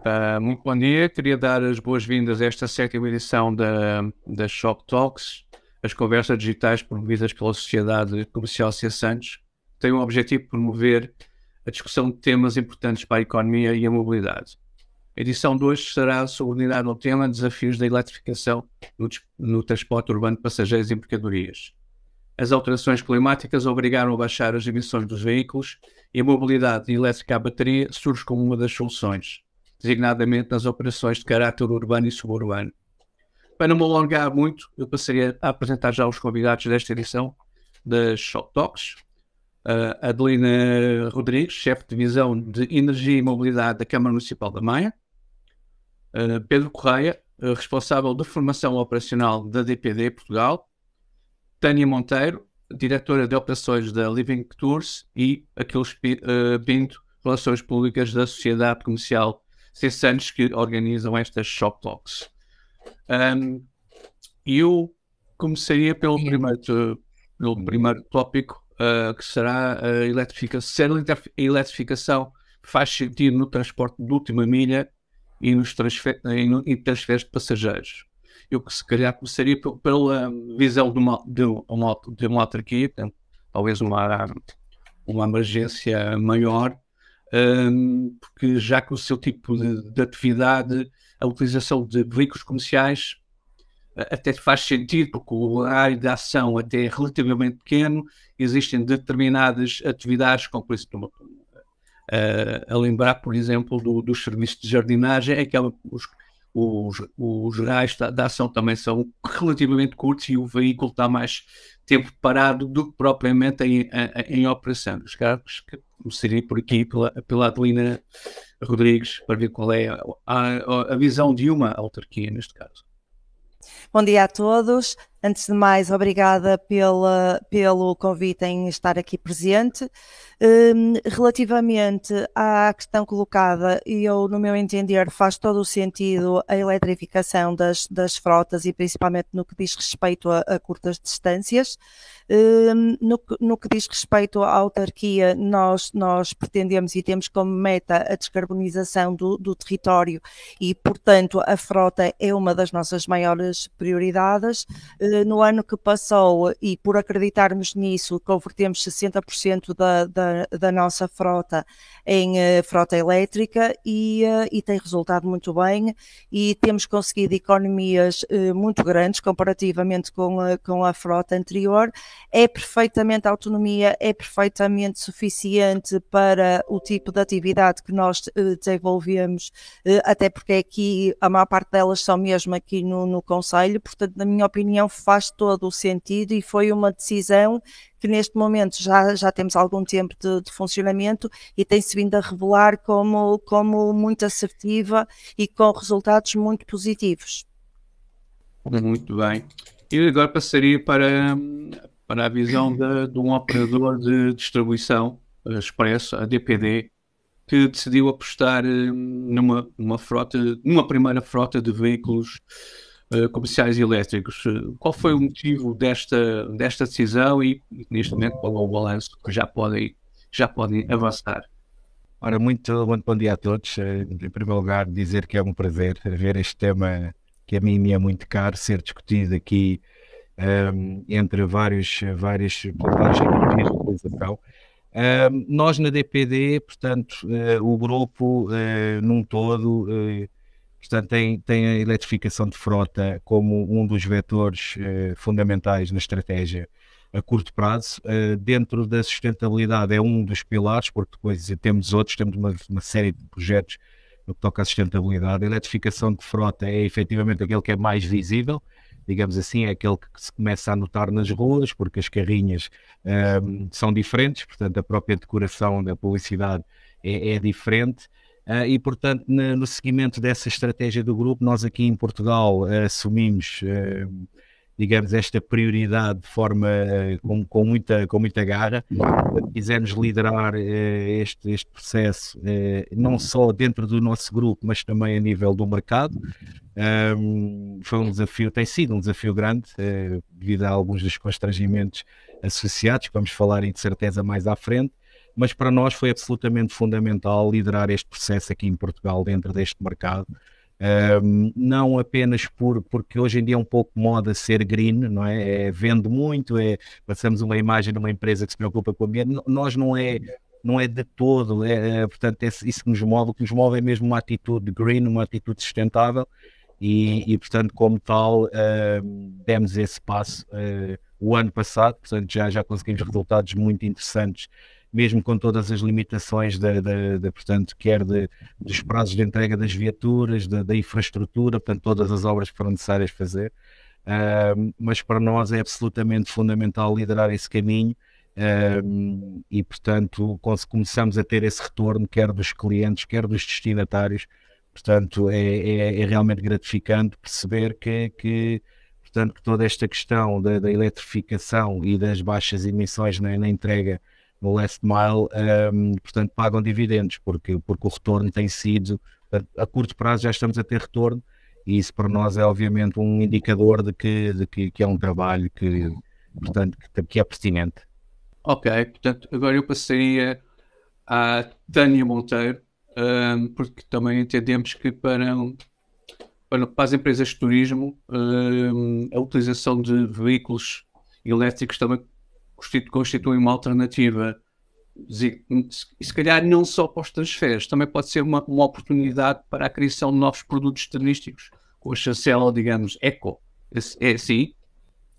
Uh, muito bom dia, queria dar as boas-vindas a esta sétima edição da, da Shop Talks, as conversas digitais promovidas pela Sociedade Comercial C. Santos, têm o objetivo de promover a discussão de temas importantes para a economia e a mobilidade. A edição de hoje será subordinada ao tema Desafios da eletrificação no, no transporte urbano de passageiros e mercadorias. As alterações climáticas obrigaram a baixar as emissões dos veículos e a mobilidade elétrica à bateria surge como uma das soluções, designadamente nas operações de caráter urbano e suburbano. Para não me alongar muito, eu passaria a apresentar já os convidados desta edição das Shop Talks. Uh, Adelina Rodrigues, chefe de divisão de Energia e Mobilidade da Câmara Municipal da Maia. Uh, Pedro Correia, uh, responsável da formação operacional da DPD Portugal. Tânia Monteiro, diretora de operações da Living Tours e Aquiles Pinto, Relações Públicas da Sociedade Comercial. Santos, que organizam estas Shop Talks. Um, eu começaria pelo primeiro, pelo primeiro tópico, uh, que será a eletrificação. Se a eletrificação faz sentido no transporte de última milha e nos transfer, e no, e transferes de passageiros eu que se calhar começaria pela visão de uma, de uma, de uma autarquia, talvez uma, uma emergência maior, porque já que o seu tipo de, de, atividade, a utilização de veículos comerciais até faz sentido, porque o horário de ação até é relativamente pequeno, existem determinadas atividades, como por isso, uh, a lembrar, por exemplo, do, dos serviços de jardinagem, é que os, os, os raios da, ação também são relativamente curtos e o veículo está mais tempo parado do que propriamente em, em, em operação. Os carros que começaria por aqui pela, pela Adelina Rodrigues para ver qual é a, a, a visão de uma autarquia neste caso. Bom dia a todos. Antes de mais, obrigada pela, pelo convite em estar aqui presente. Um, relativamente à questão colocada, eu, no meu entender, faz todo o sentido a eletrificação das, das frotas e principalmente no que diz respeito a, a curtas distâncias. Um, no, no, que diz respeito à autarquia, nós, nós pretendemos e temos como meta a descarbonização do, do território e, portanto, a frota é uma das nossas maiores prioridades. No ano que passou, e por acreditarmos nisso, convertemos 60% da, da da, nossa frota em uh, frota elétrica e, uh, e, tem resultado muito bem e temos conseguido economias uh, muito grandes comparativamente com a, com a frota anterior. É perfeitamente autonomia, é perfeitamente suficiente para o tipo de atividade que nós desenvolvemos, até porque aqui a maior parte delas são mesmo aqui no, no Conselho, portanto, na minha opinião, faz todo o sentido e foi uma decisão que neste momento já, já temos algum tempo de, de funcionamento e tem-se vindo a revelar como, como muito assertiva e com resultados muito positivos. Muito bem. E agora passaria para, para a visão de, de um operador de distribuição expresso, a DPD, que decidiu apostar hum, numa, numa frota, numa primeira frota de veículos uh, comerciais elétricos. Qual foi o motivo desta, desta decisão e, neste momento, qual é o balanço que já podem, já podem avançar? Ora, muito, bom dia a todos. Eh, em primeiro lugar, dizer que é um prazer ver este tema que a mim me é muito caro ser discutido aqui um, ehm, entre vários, vários, vários de utilização. Um, ehm, nós na DPD, portanto, uh, o grupo uh, num todo uh, Portanto, tem, tem a eletrificação de frota como um dos vetores eh, fundamentais na estratégia a curto prazo. Uh, dentro da sustentabilidade é um dos pilares, porque depois temos outros, temos uma, uma, série de projetos no que toca à sustentabilidade. A eletrificação de frota é efetivamente aquele que é mais visível, digamos assim, é aquele que se começa a notar nas ruas, porque as carrinhas um, são diferentes, portanto a própria decoração da publicidade é, é diferente. Uh, e, portanto, no, no seguimento dessa estratégia do grupo, nós aqui em Portugal uh, assumimos, uh, digamos, esta prioridade de forma com, com, muita, com muita garra. Quisemos liderar este, este processo, não só dentro do nosso grupo, mas também a nível do mercado. Um, foi um desafio, tem sido um desafio grande, devido a alguns dos constrangimentos associados, que vamos falar de certeza mais à frente mas para nós foi absolutamente fundamental liderar este processo aqui em Portugal, dentro deste mercado. Um, não apenas por, porque hoje em dia é um pouco moda ser green, não é? é vende muito, é, passamos uma imagem de uma empresa que se preocupa com o ambiente, nós não é, não é de todo, é, é portanto, é isso que nos move, o que nos move é mesmo uma atitude green, uma atitude sustentável e, e portanto, como tal, uh, demos esse passo uh, o ano passado, portanto, já, já conseguimos resultados muito interessantes mesmo com todas as limitações da, da, da portanto, quer de, dos prazos de entrega das viaturas, da, infraestrutura, portanto, todas as obras que foram necessárias fazer. Uh, mas para nós é absolutamente fundamental liderar esse caminho uh, e, portanto, começamos a ter esse retorno, quer dos clientes, quer dos destinatários. Portanto, é, é, é realmente gratificante perceber que, que, portanto, toda esta questão da, da eletrificação e das baixas emissões na, na entrega no last mile, um, portanto, pagam dividendos, porque, porque o retorno tem sido, a curto prazo já estamos a ter retorno, e isso para nós é obviamente um indicador de que, de que, que é um trabalho que, portanto, que, que é pertinente. Ok, portanto, agora eu passaria à Tânia Monteiro, um, porque também entendemos que para, para, para as empresas de turismo um, a utilização de veículos elétricos também constitui uma alternativa e se calhar não só para os transferes, também pode ser uma, uma oportunidade para a criação de novos produtos turísticos com a chancela, digamos, eco. É assim?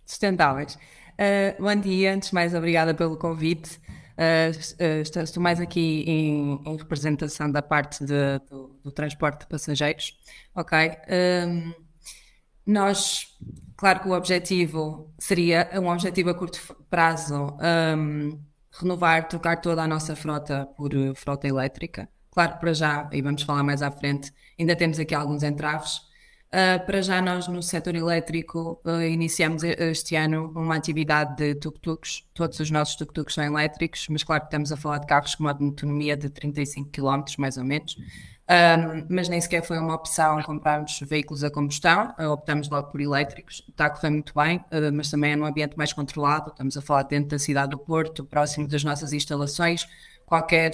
Sustentáveis. Uh, bom dia, antes de mais, obrigada pelo convite. Uh, uh, estou mais aqui em, em representação da parte de, do, do, transporte de passageiros. Ok. Um, nós Claro que o objetivo seria um objetivo a curto prazo um, renovar, trocar toda a nossa frota por uh, frota elétrica. Claro, para já, e vamos falar mais à frente, ainda temos aqui alguns entraves. Uh, para já, nós no setor elétrico uh, iniciamos este ano uma atividade de tuk-tuks. Todos os nossos tuk-tuks são elétricos, mas claro que estamos a falar de carros com uma autonomia de 35 km, mais ou menos. Um, mas nem sequer foi uma opção comprarmos veículos a combustão, uh, optamos logo por elétricos, está a correr muito bem, uh, mas também é num ambiente mais controlado, estamos a falar dentro da cidade do Porto, próximo das nossas instalações, qualquer,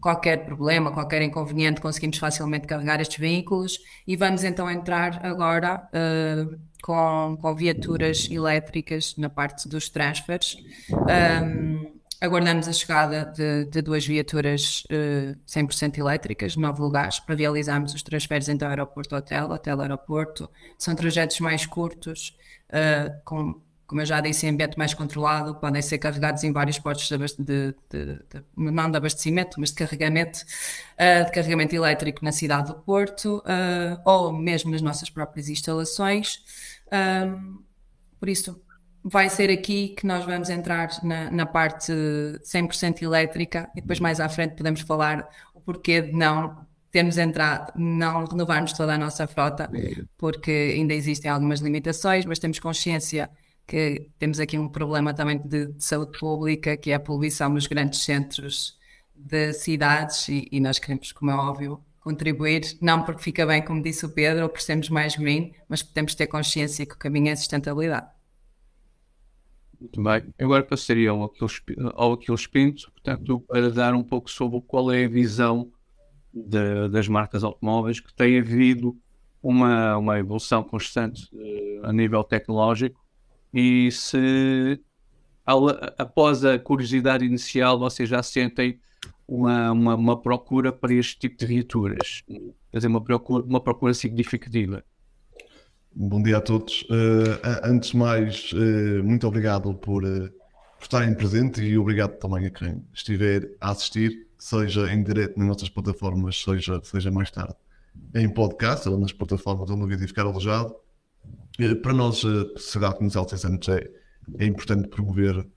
qualquer problema, qualquer inconveniente, conseguimos facilmente carregar estes veículos. E vamos então entrar agora uh, com, com viaturas elétricas na parte dos transfers. Um, Aguardamos a chegada de, de duas viaturas uh, 100% elétricas, nove lugares, para realizarmos os transferes entre aeroporto-hotel, hotel-aeroporto. São trajetos mais curtos, uh, com, como eu já disse, em ambiente mais controlado, podem ser carregados em vários postos de, de, de, não de abastecimento, mas de carregamento, uh, de carregamento elétrico na cidade do Porto, ou mesmo nas nossas próprias instalações. por isso, vai ser aqui que nós vamos entrar na, na parte 100% elétrica e depois mais à frente podemos falar o porquê de não termos entrado, não renovarmos toda a nossa frota, porque ainda existem algumas limitações, mas temos consciência que temos aqui um problema também de, de saúde pública, que é a poluição nos grandes centros de cidades e, e nós queremos, como é óbvio, contribuir, não porque fica bem, como disse o Pedro, ou por sermos mais green, mas porque temos de ter consciência que o caminho é sustentabilidade. Muito bem. Agora passaria ao Aquiles, ao Aquiles Pinto, portanto, para dar um pouco sobre qual é a visão de, das marcas automóveis, que tem havido uma, uma evolução constante uh, a nível tecnológico e se após a curiosidade inicial vocês já sentem uma, uma, uma, procura para este tipo de viaturas, quer dizer, uma procura, uma procura significativa. Bom dia a todos. Uh, antes de mais, uh, muito obrigado por, uh, por estarem presentes e obrigado também a quem estiver a assistir, seja em direto nas nossas plataformas, seja, seja mais tarde em podcast ou nas plataformas onde o vídeo ficar alojado. para nós, a Sociedade Comercial de anos, é, é importante promover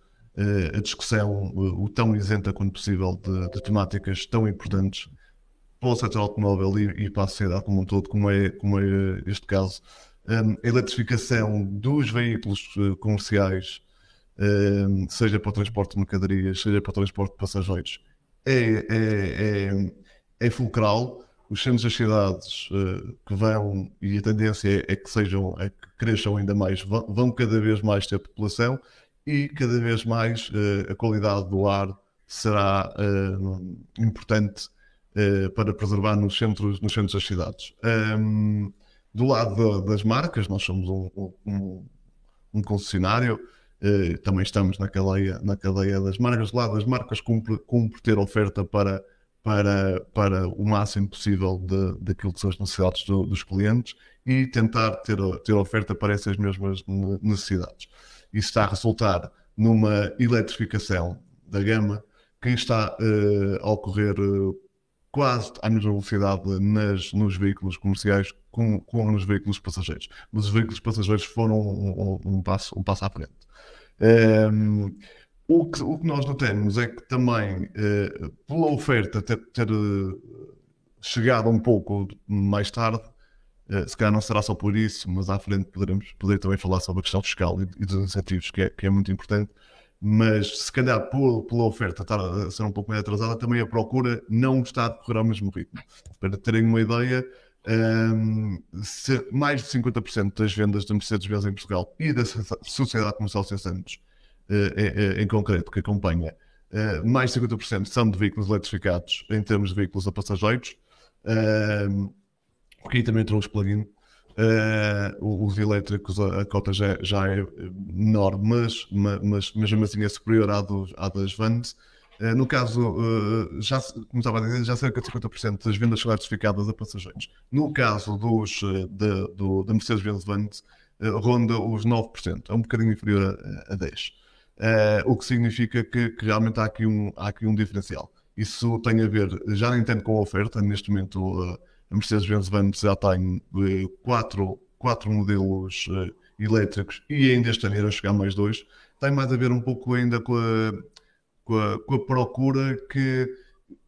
a discussão o tão isenta quanto possível de, de, temáticas tão importantes para o setor automóvel e, e, para a sociedade como um todo, como é, como é este caso a eletrificação dos veículos eh, comerciais, seja para o transporte de mercadorias, seja para o transporte de passageiros, é, é, é, é fulcral. Os centros das cidades uh, que vão, e a tendência é, que sejam, é que cresçam ainda mais, vão, cada vez mais ter população e cada vez mais uh, a qualidade do ar será importante para preservar nos centros, nos centros das cidades. Um, do lado das marcas, nós somos um, um, um concessionário, eh, também estamos na cadeia, na cadeia das marcas. Do lado das marcas, cumpre, cumpre ter oferta para, para, para o máximo possível de, daquilo que são as necessidades do, dos clientes e tentar ter, ter oferta para essas mesmas necessidades. Isso está a resultar numa eletrificação da gama que está uh, a ocorrer uh, quase à mesma velocidade nas, nos veículos comerciais como, como nos veículos passageiros. Mas os veículos passageiros foram um, um, um passo, um passo à frente. Um, ehm, o, que, o que nós notamos é que também, uh, pela oferta ter, ter uh, chegado um pouco mais tarde, uh, se calhar não será só por isso, mas à frente poderemos poder também falar sobre a questão fiscal e, e dos incentivos, que é, que é muito importante mas se calhar por, pela oferta estar a ser um pouco mais atrasada, também a procura não está a decorrer ao mesmo ritmo. Para terem uma ideia, um, mais de 50% das vendas da Mercedes-Benz em Portugal e da Sociedade Comercial C. Santos, uh, em, em, concreto, que acompanha, uh, mais de 50% são de veículos eletrificados em termos de veículos a passageiros, uh, porque aí também entrou os plug-in Uh, os elétricos, a, a cota já, já, é menor, mas, mas, mesmo assim é superior à, do, à das vans. Uh, no caso, uh, já, como estava a dizer, já cerca de 50% das vendas são eletrificadas a passageiros. No caso dos, de, do, da Mercedes-Benz Vans, ronda os 9%, é um bocadinho inferior a, a 10%. o que significa que, que, realmente há aqui, um, há aqui um diferencial. Isso tem a ver, já nem tanto com a oferta, neste momento a Mercedes-Benz já tem eh, quatro, quatro modelos uh, elétricos e ainda este ano irão chegar mais dois. Tem mais a ver um pouco ainda com a, com a, com a procura que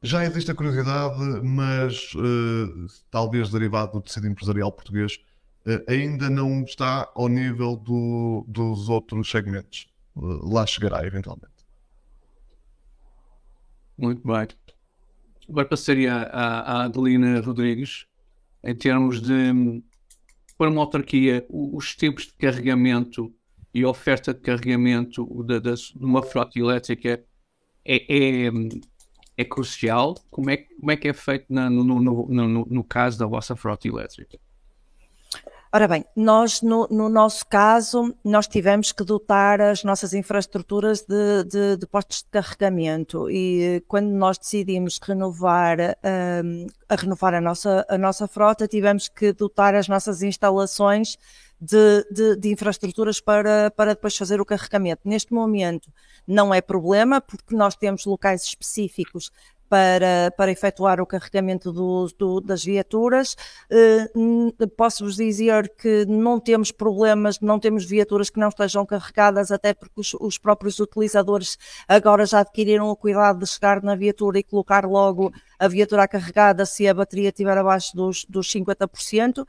já existe a curiosidade, mas uh, talvez derivado do tecido empresarial português, ainda não está ao nível do, dos outros segmentos. Lá chegará eventualmente. Muito bem. Agora passaria à, à Adelina Rodrigues, em termos de, para uma autarquia, os tempos de carregamento e oferta de carregamento de, de, de uma frota elétrica é, é, é, crucial. Como é, como é que é feito na, no, no, no, no caso da vossa frota elétrica? Ora bem, nós no, no, nosso caso, nós tivemos que dotar as nossas infraestruturas de, de, de postos de carregamento e quando nós decidimos renovar, um, a renovar a nossa, a nossa frota, tivemos que dotar as nossas instalações de, de, de, infraestruturas para, para depois fazer o carregamento. Neste momento não é problema, porque nós temos locais específicos para, para efetuar o carregamento do, do, das viaturas. Uh, Posso-vos dizer que não temos problemas, não temos viaturas que não estejam carregadas, até porque os, os, próprios utilizadores agora já adquiriram o cuidado de chegar na viatura e colocar logo a viatura carregada se a bateria estiver abaixo dos, dos 50%. Uh,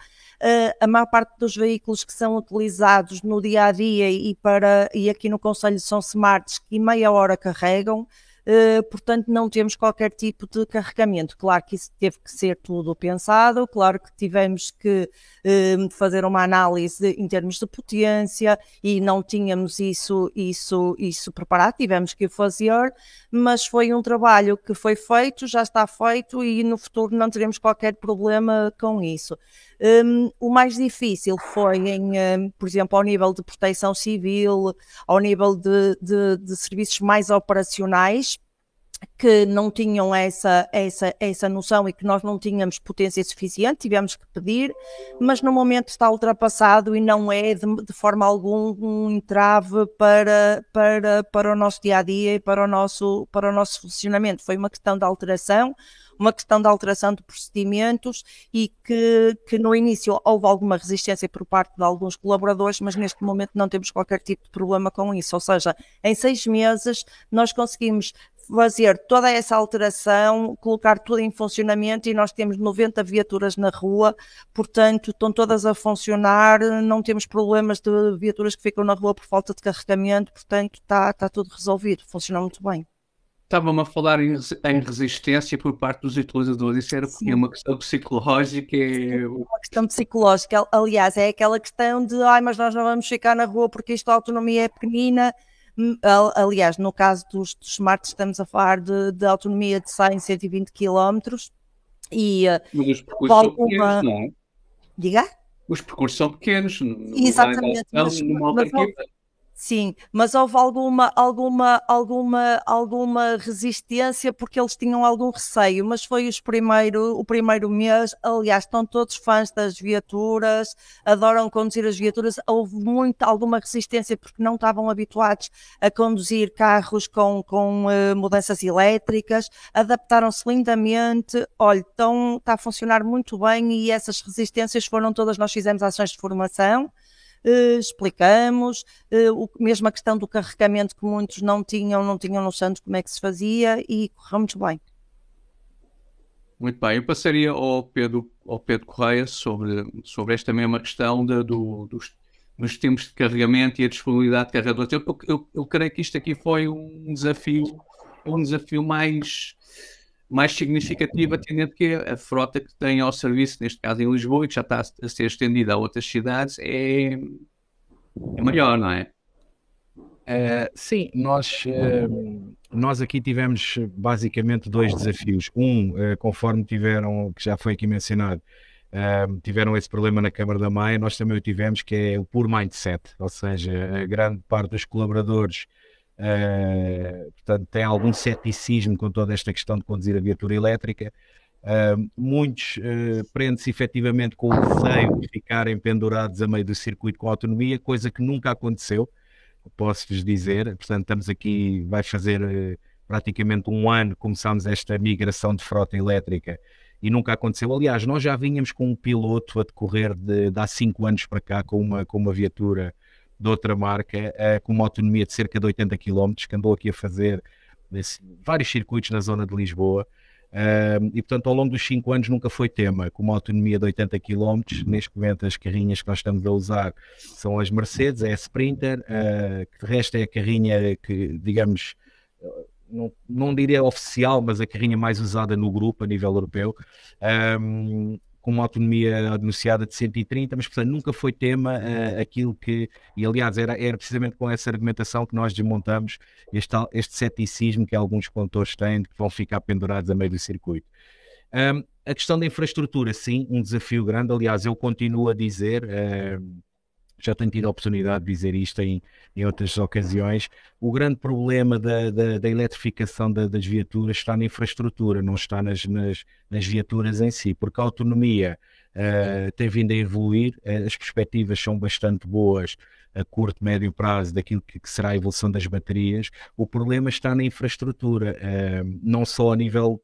a maior parte dos veículos que são utilizados no dia a dia e, para, e aqui no Conselho são smarts que meia hora carregam. Uh, portanto não temos qualquer tipo de carregamento. Claro que isso teve que ser tudo pensado, claro que tivemos que uh, fazer uma análise em termos de potência e não tínhamos isso, isso, isso preparado, tivemos que o fazer, mas foi um trabalho que foi feito, já está feito e no futuro não teremos qualquer problema com isso. Um, o mais difícil foi, em, um, por exemplo, ao nível de proteção civil, ao nível de, de, de serviços mais operacionais, que não tinham essa, essa, essa noção e que nós não tínhamos potência suficiente, tivemos que pedir, mas no momento está ultrapassado e não é de, de forma alguma um entrave para, para, para o nosso dia a dia e para o nosso, para o nosso funcionamento. Foi uma questão de alteração, uma questão de alteração de procedimentos e que, que no início houve alguma resistência por parte de alguns colaboradores, mas neste momento não temos qualquer tipo de problema com isso. Ou seja, em seis meses nós conseguimos fazer toda essa alteração, colocar tudo em funcionamento e nós temos 90 viaturas na rua, portanto estão todas a funcionar, não temos problemas de viaturas que ficam na rua por falta de carregamento, portanto está, está tudo resolvido, funciona muito bem. Estava-me a falar em, em, resistência por parte dos utilizadores, isso era é uma questão psicológica. É... Uma questão psicológica, aliás, é aquela questão de ai, mas nós não vamos ficar na rua porque esta autonomia é pequenina, aliás, no caso dos, dos Smart, estamos a falar de, de autonomia de 100, 120 km e Mas os percursos são pequenos, não é? Diga? Os percursos são pequenos. Exatamente. Mas, mas, Sim, mas houve alguma, alguma, alguma, alguma resistência porque eles tinham algum receio, mas foi os primeiro, o primeiro mês, aliás, estão todos fãs das viaturas, adoram conduzir as viaturas, houve muita, alguma resistência porque não estavam habituados a conduzir carros com, com uh, mudanças elétricas, adaptaram-se lindamente, olha, então está a funcionar muito bem e essas resistências foram todas, nós fizemos ações de formação, eh, explicamos, eh, o, mesmo a questão do carregamento que muitos não tinham, não tinham noção de como é que se fazia e correu muito bem. Muito bem, eu passaria ao Pedro, ao Pedro Correia sobre, sobre esta mesma questão de, do, dos, dos tempos de carregamento e a disponibilidade de carregadores. Eu, eu, eu creio que isto aqui foi um desafio, um desafio mais mais significativa, tendo que a frota que tem ao serviço, neste caso em Lisboa, e que já está a ser estendida a outras cidades, é, é maior, não é? Uh, sim, nós, uh, nós aqui tivemos basicamente dois desafios. Um, uh, conforme tiveram, que já foi aqui mencionado, tiveram esse problema na Câmara da Maia, nós também o tivemos, que é o puro mindset, ou seja, grande parte dos colaboradores Uh, portanto, tem algum ceticismo com toda esta questão de conduzir a viatura elétrica. Uh, muitos uh, prendem-se efetivamente com o receio de ficarem pendurados a meio do circuito com autonomia, coisa que nunca aconteceu, posso-vos dizer. Portanto, estamos aqui, vai fazer uh, praticamente um ano começámos esta migração de frota elétrica e nunca aconteceu. Aliás, nós já vínhamos com um piloto a decorrer de, de há cinco anos para cá com uma, com uma viatura de outra marca, uh, com uma autonomia de cerca de 80 km, que andou aqui a fazer nesse, vários circuitos na zona de Lisboa. Uh, e portanto, ao longo dos 5 anos nunca foi tema, com uma autonomia de 80 km. Neste momento, as carrinhas que nós estamos a usar são as Mercedes, é a Sprinter, uh, que de resto é a carrinha que, digamos, não, não diria oficial, mas a carrinha mais usada no grupo a nível europeu. Um, com uma autonomia anunciada de 130, mas portanto nunca foi tema uh, aquilo que, e aliás era, era precisamente com essa argumentação que nós desmontamos este, este ceticismo que alguns condutores têm de que vão ficar pendurados a meio do circuito. Um, a questão da infraestrutura, sim, um desafio grande, aliás eu continuo a dizer... Uh, já tenho tido a oportunidade de dizer isto em, em outras ocasiões. O grande problema da, da, da eletrificação da, das viaturas está na infraestrutura, não está nas, nas, nas viaturas em si, porque a autonomia uh, tem vindo a evoluir, uh, as perspectivas são bastante boas a curto, médio prazo daquilo que, que será a evolução das baterias. O problema está na infraestrutura, uh, não só a nível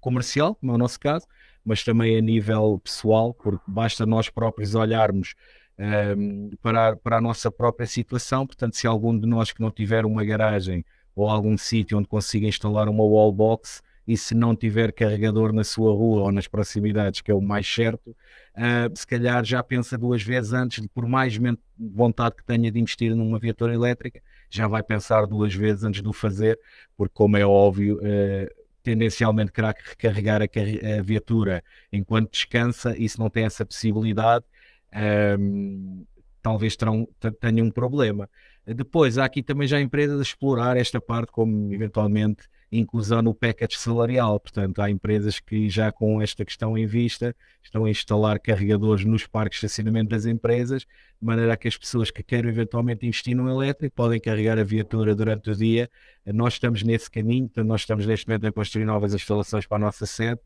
comercial, como é o nosso caso, mas também a nível pessoal, porque basta nós próprios olharmos um, para, para a nossa própria situação. Portanto, se algum de nós que não tiver uma garagem ou algum sítio onde consiga instalar uma wallbox e se não tiver carregador na sua rua ou nas proximidades, que é o mais certo, uh, se calhar já pensa duas vezes antes, de, por mais vontade que tenha de investir numa viatura elétrica, já vai pensar duas vezes antes de o fazer, porque, como é óbvio, uh, tendencialmente querá recarregar a, a, viatura enquanto descansa e se não tem essa possibilidade, um, talvez terão, tenham um problema. Depois, há aqui também já empresas a explorar esta parte como eventualmente inclusão no package salarial. Portanto, há empresas que já com esta questão em vista estão a instalar carregadores nos parques de estacionamento das empresas, de maneira que as pessoas que querem eventualmente investir no elétrico podem carregar a viatura durante o dia. Nós estamos nesse caminho, portanto, nós estamos neste momento a construir novas instalações para a nossa sede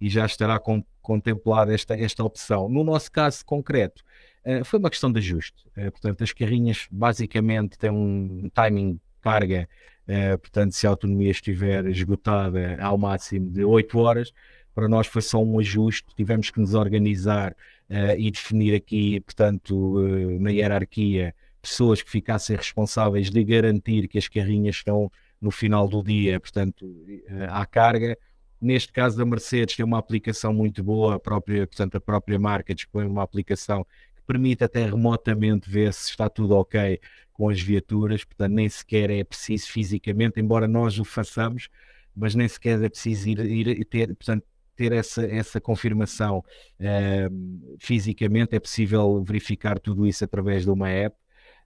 e já estará com, contemplada esta, esta opção. No nosso caso concreto, uh, foi uma questão de ajuste. Uh, portanto, as carrinhas basicamente têm um timing carga, uh, portanto, se a autonomia estiver esgotada ao máximo de 8 horas, para nós foi só um ajuste, tivemos que nos organizar e definir aqui, portanto, na hierarquia, pessoas que ficassem responsáveis de garantir que as carrinhas estão no final do dia, portanto, à carga, Neste caso da Mercedes tem uma aplicação muito boa, a própria, portanto, a própria marca dispõe de uma aplicação que permite até remotamente ver se está tudo ok com as viaturas, portanto nem sequer é preciso fisicamente, embora nós o façamos, mas nem sequer é preciso ir, ir ter, portanto, ter essa, essa confirmação uh, fisicamente, é possível verificar tudo isso através de uma app.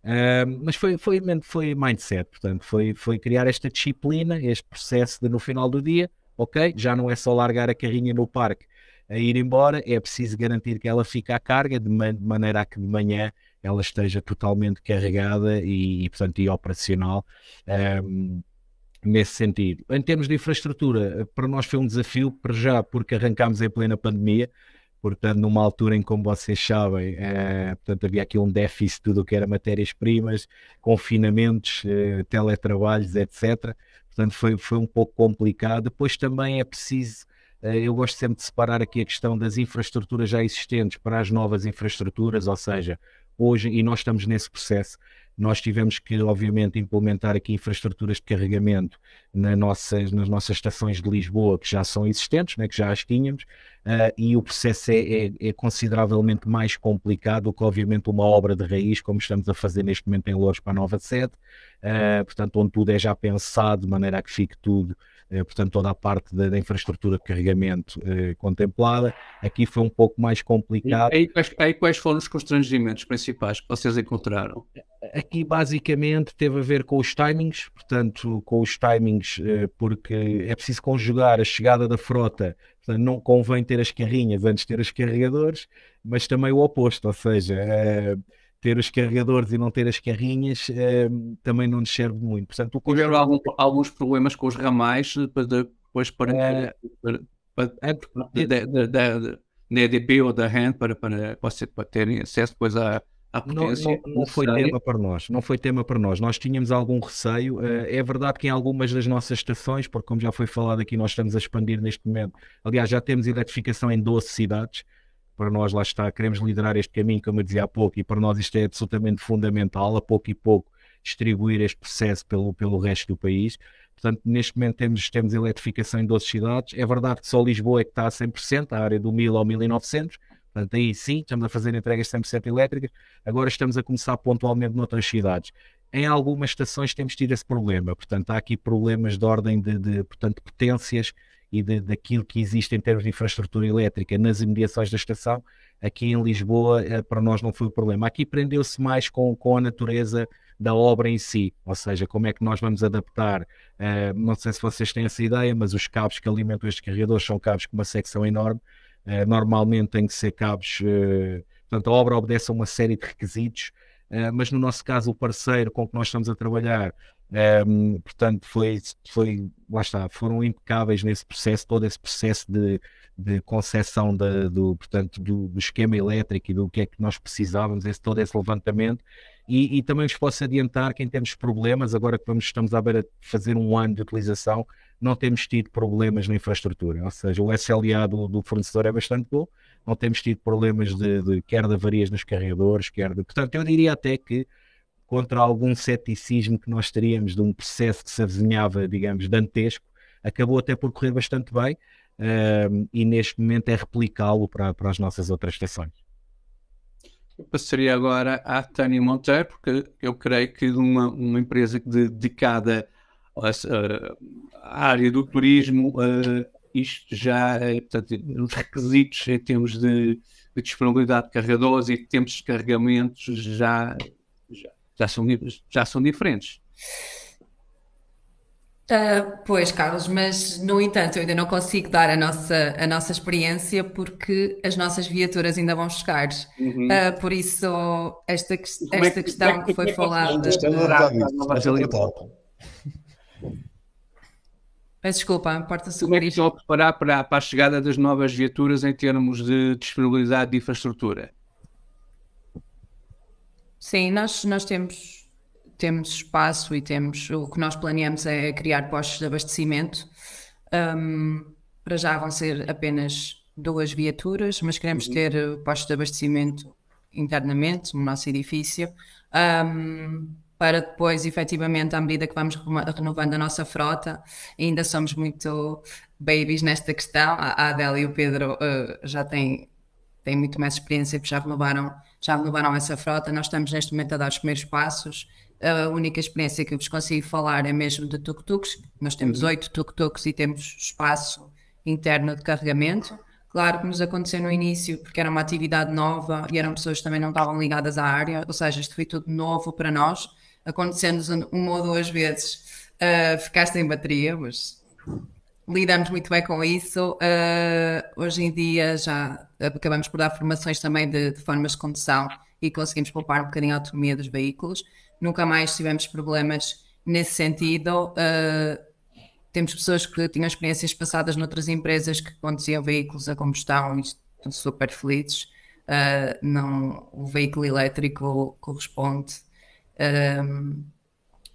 Uh, mas foi, foi, foi mindset, portanto, foi, foi criar esta disciplina, este processo de no final do dia, ok, já não é só largar a carrinha no parque a ir embora, é preciso garantir que ela fique à carga de, man de maneira a que de manhã ela esteja totalmente carregada e, e portanto, e operacional. Um, nesse sentido. Em termos de infraestrutura, para nós foi um desafio, para já, porque arrancámos em plena pandemia, portanto, numa altura em, como vocês sabem, é, portanto, havia aqui um déficit de tudo o que era matérias-primas, confinamentos, é, teletrabalhos, etc. Portanto, foi, foi um pouco complicado. Depois também é preciso, é, eu gosto sempre de separar aqui a questão das infraestruturas já existentes para as novas infraestruturas, ou seja, hoje, e nós estamos nesse processo, nós tivemos que, obviamente, implementar aqui infraestruturas de carregamento na nossas, nas nossas estações de Lisboa, que já são existentes, né, que já as tínhamos, uh, e o processo é, é, é, consideravelmente mais complicado do que, obviamente, uma obra de raiz, como estamos a fazer neste momento em Louros para a nova sede, uh, portanto, onde tudo é já pensado, de maneira a que fique tudo portanto toda a parte da, da infraestrutura de carregamento eh, contemplada. Aqui foi um pouco mais complicado. E, aí, aí, quais foram os constrangimentos principais que vocês encontraram? Aqui basicamente teve a ver com os timings, portanto com os timings eh, porque é preciso conjugar a chegada da frota, portanto, não convém ter as carrinhas antes de ter os carregadores, mas também o oposto, ou seja, eh, ter os carregadores e não ter as carrinhas eh, também não nos serve muito. Portanto, Tiveram algum, alguns problemas com os ramais para depois para, é, para, para, é, da, da, da, EDP ou da RAND para, para, para terem acesso depois à, à potência. Não, não, não, foi tema para nós, não foi tema para nós. Nós tínhamos algum receio. Eh, é verdade que em algumas das nossas estações, porque como já foi falado aqui, nós estamos a expandir neste momento. Aliás, já temos eletrificação em 12 cidades para nós lá está, queremos liderar este caminho, como eu dizia há pouco, e para nós isto é absolutamente fundamental, a pouco e pouco distribuir este processo pelo, pelo resto do país. Portanto, neste momento temos, temos eletrificação em 12 cidades. É verdade que só Lisboa é que está a 100%, a área do 1000 ao 1900. Portanto, aí sim, estamos a fazer entregas 100% elétricas. Agora estamos a começar pontualmente noutras cidades. Em algumas estações temos tido esse problema. Portanto, há aqui problemas de ordem de, de portanto, potências e de, daquilo que existe em termos de infraestrutura elétrica nas imediações da estação, aqui em Lisboa eh, para nós não foi o problema. Aqui prendeu-se mais com, com a natureza da obra em si, ou seja, como é que nós vamos adaptar, uh, não sei se vocês têm essa ideia, mas os cabos que alimentam estes carregadores são cabos com uma secção enorme, uh, normalmente tem que ser cabos, uh, portanto a obra obedece a uma série de requisitos, mas no nosso caso o parceiro com que nós estamos a trabalhar um, portanto, foi, foi, lá está, foram impecáveis nesse processo, todo esse processo de, de concessão de, do, portanto, do, do, esquema elétrico e do que é que nós precisávamos, esse, todo esse levantamento. E, e também vos posso adiantar que em termos de problemas, agora que vamos, estamos à beira de fazer um ano de utilização, não temos tido problemas na infraestrutura, ou seja, o SLA do, do fornecedor é bastante bom, não temos tido problemas de, de quer de avarias nos carregadores, quer de. Portanto, eu diria até que contra algum ceticismo que nós teríamos de um processo que se avizinhava, digamos, dantesco, acabou até por correr bastante bem uh, e neste momento é replicá-lo para, para as nossas outras estações. Eu passaria agora à Tânia Monteiro, porque eu creio que uma, uma empresa dedicada à área do turismo, uh, isto já é, portanto, os requisitos em termos de, de disponibilidade de carregadores e tempos de carregamento já, já são, já são diferentes. Uh, pois, Carlos, mas no entanto eu ainda não consigo dar a nossa, a nossa experiência porque as nossas viaturas ainda vão chegar. Uhum. Uh, por isso, esta, esta é que, questão é que, foi é falada. Peço desculpa, importa-se Como é que estão a preparar para, para a chegada das novas viaturas em termos de disponibilidade de infraestrutura? Sim, nós, nós temos, temos espaço e temos o que nós planeamos é criar postos de abastecimento. Um, para já vão ser apenas duas viaturas, mas queremos uhum. ter postos de abastecimento internamente no nosso edifício. Um, para depois, efetivamente, à medida que vamos renovando a nossa frota, ainda somos muito babies nesta questão. A Adélia e o Pedro uh, já têm, têm muito mais experiência, porque já renovaram já renovaram essa frota. Nós estamos neste momento a dar os primeiros passos. A única experiência que eu vos consigo falar é mesmo de tuk-tuks. Nós temos uhum. oito tuk-tuks e temos espaço interno de carregamento. Claro que nos aconteceu no início, porque era uma atividade nova e eram pessoas que também não estavam ligadas à área, ou seja, isto foi tudo novo para nós. Acontecendo-nos uma ou duas vezes uh, ficar sem bateria, mas lidamos muito bem com isso. Uh, hoje em dia já acabamos por dar formações também de, de, formas de condução e conseguimos poupar um bocadinho a autonomia dos veículos. Nunca mais tivemos problemas nesse sentido. Uh, temos pessoas que tinham experiências passadas noutras empresas que conduziam veículos a combustão e estão super felizes. Uh, não, o veículo elétrico corresponde.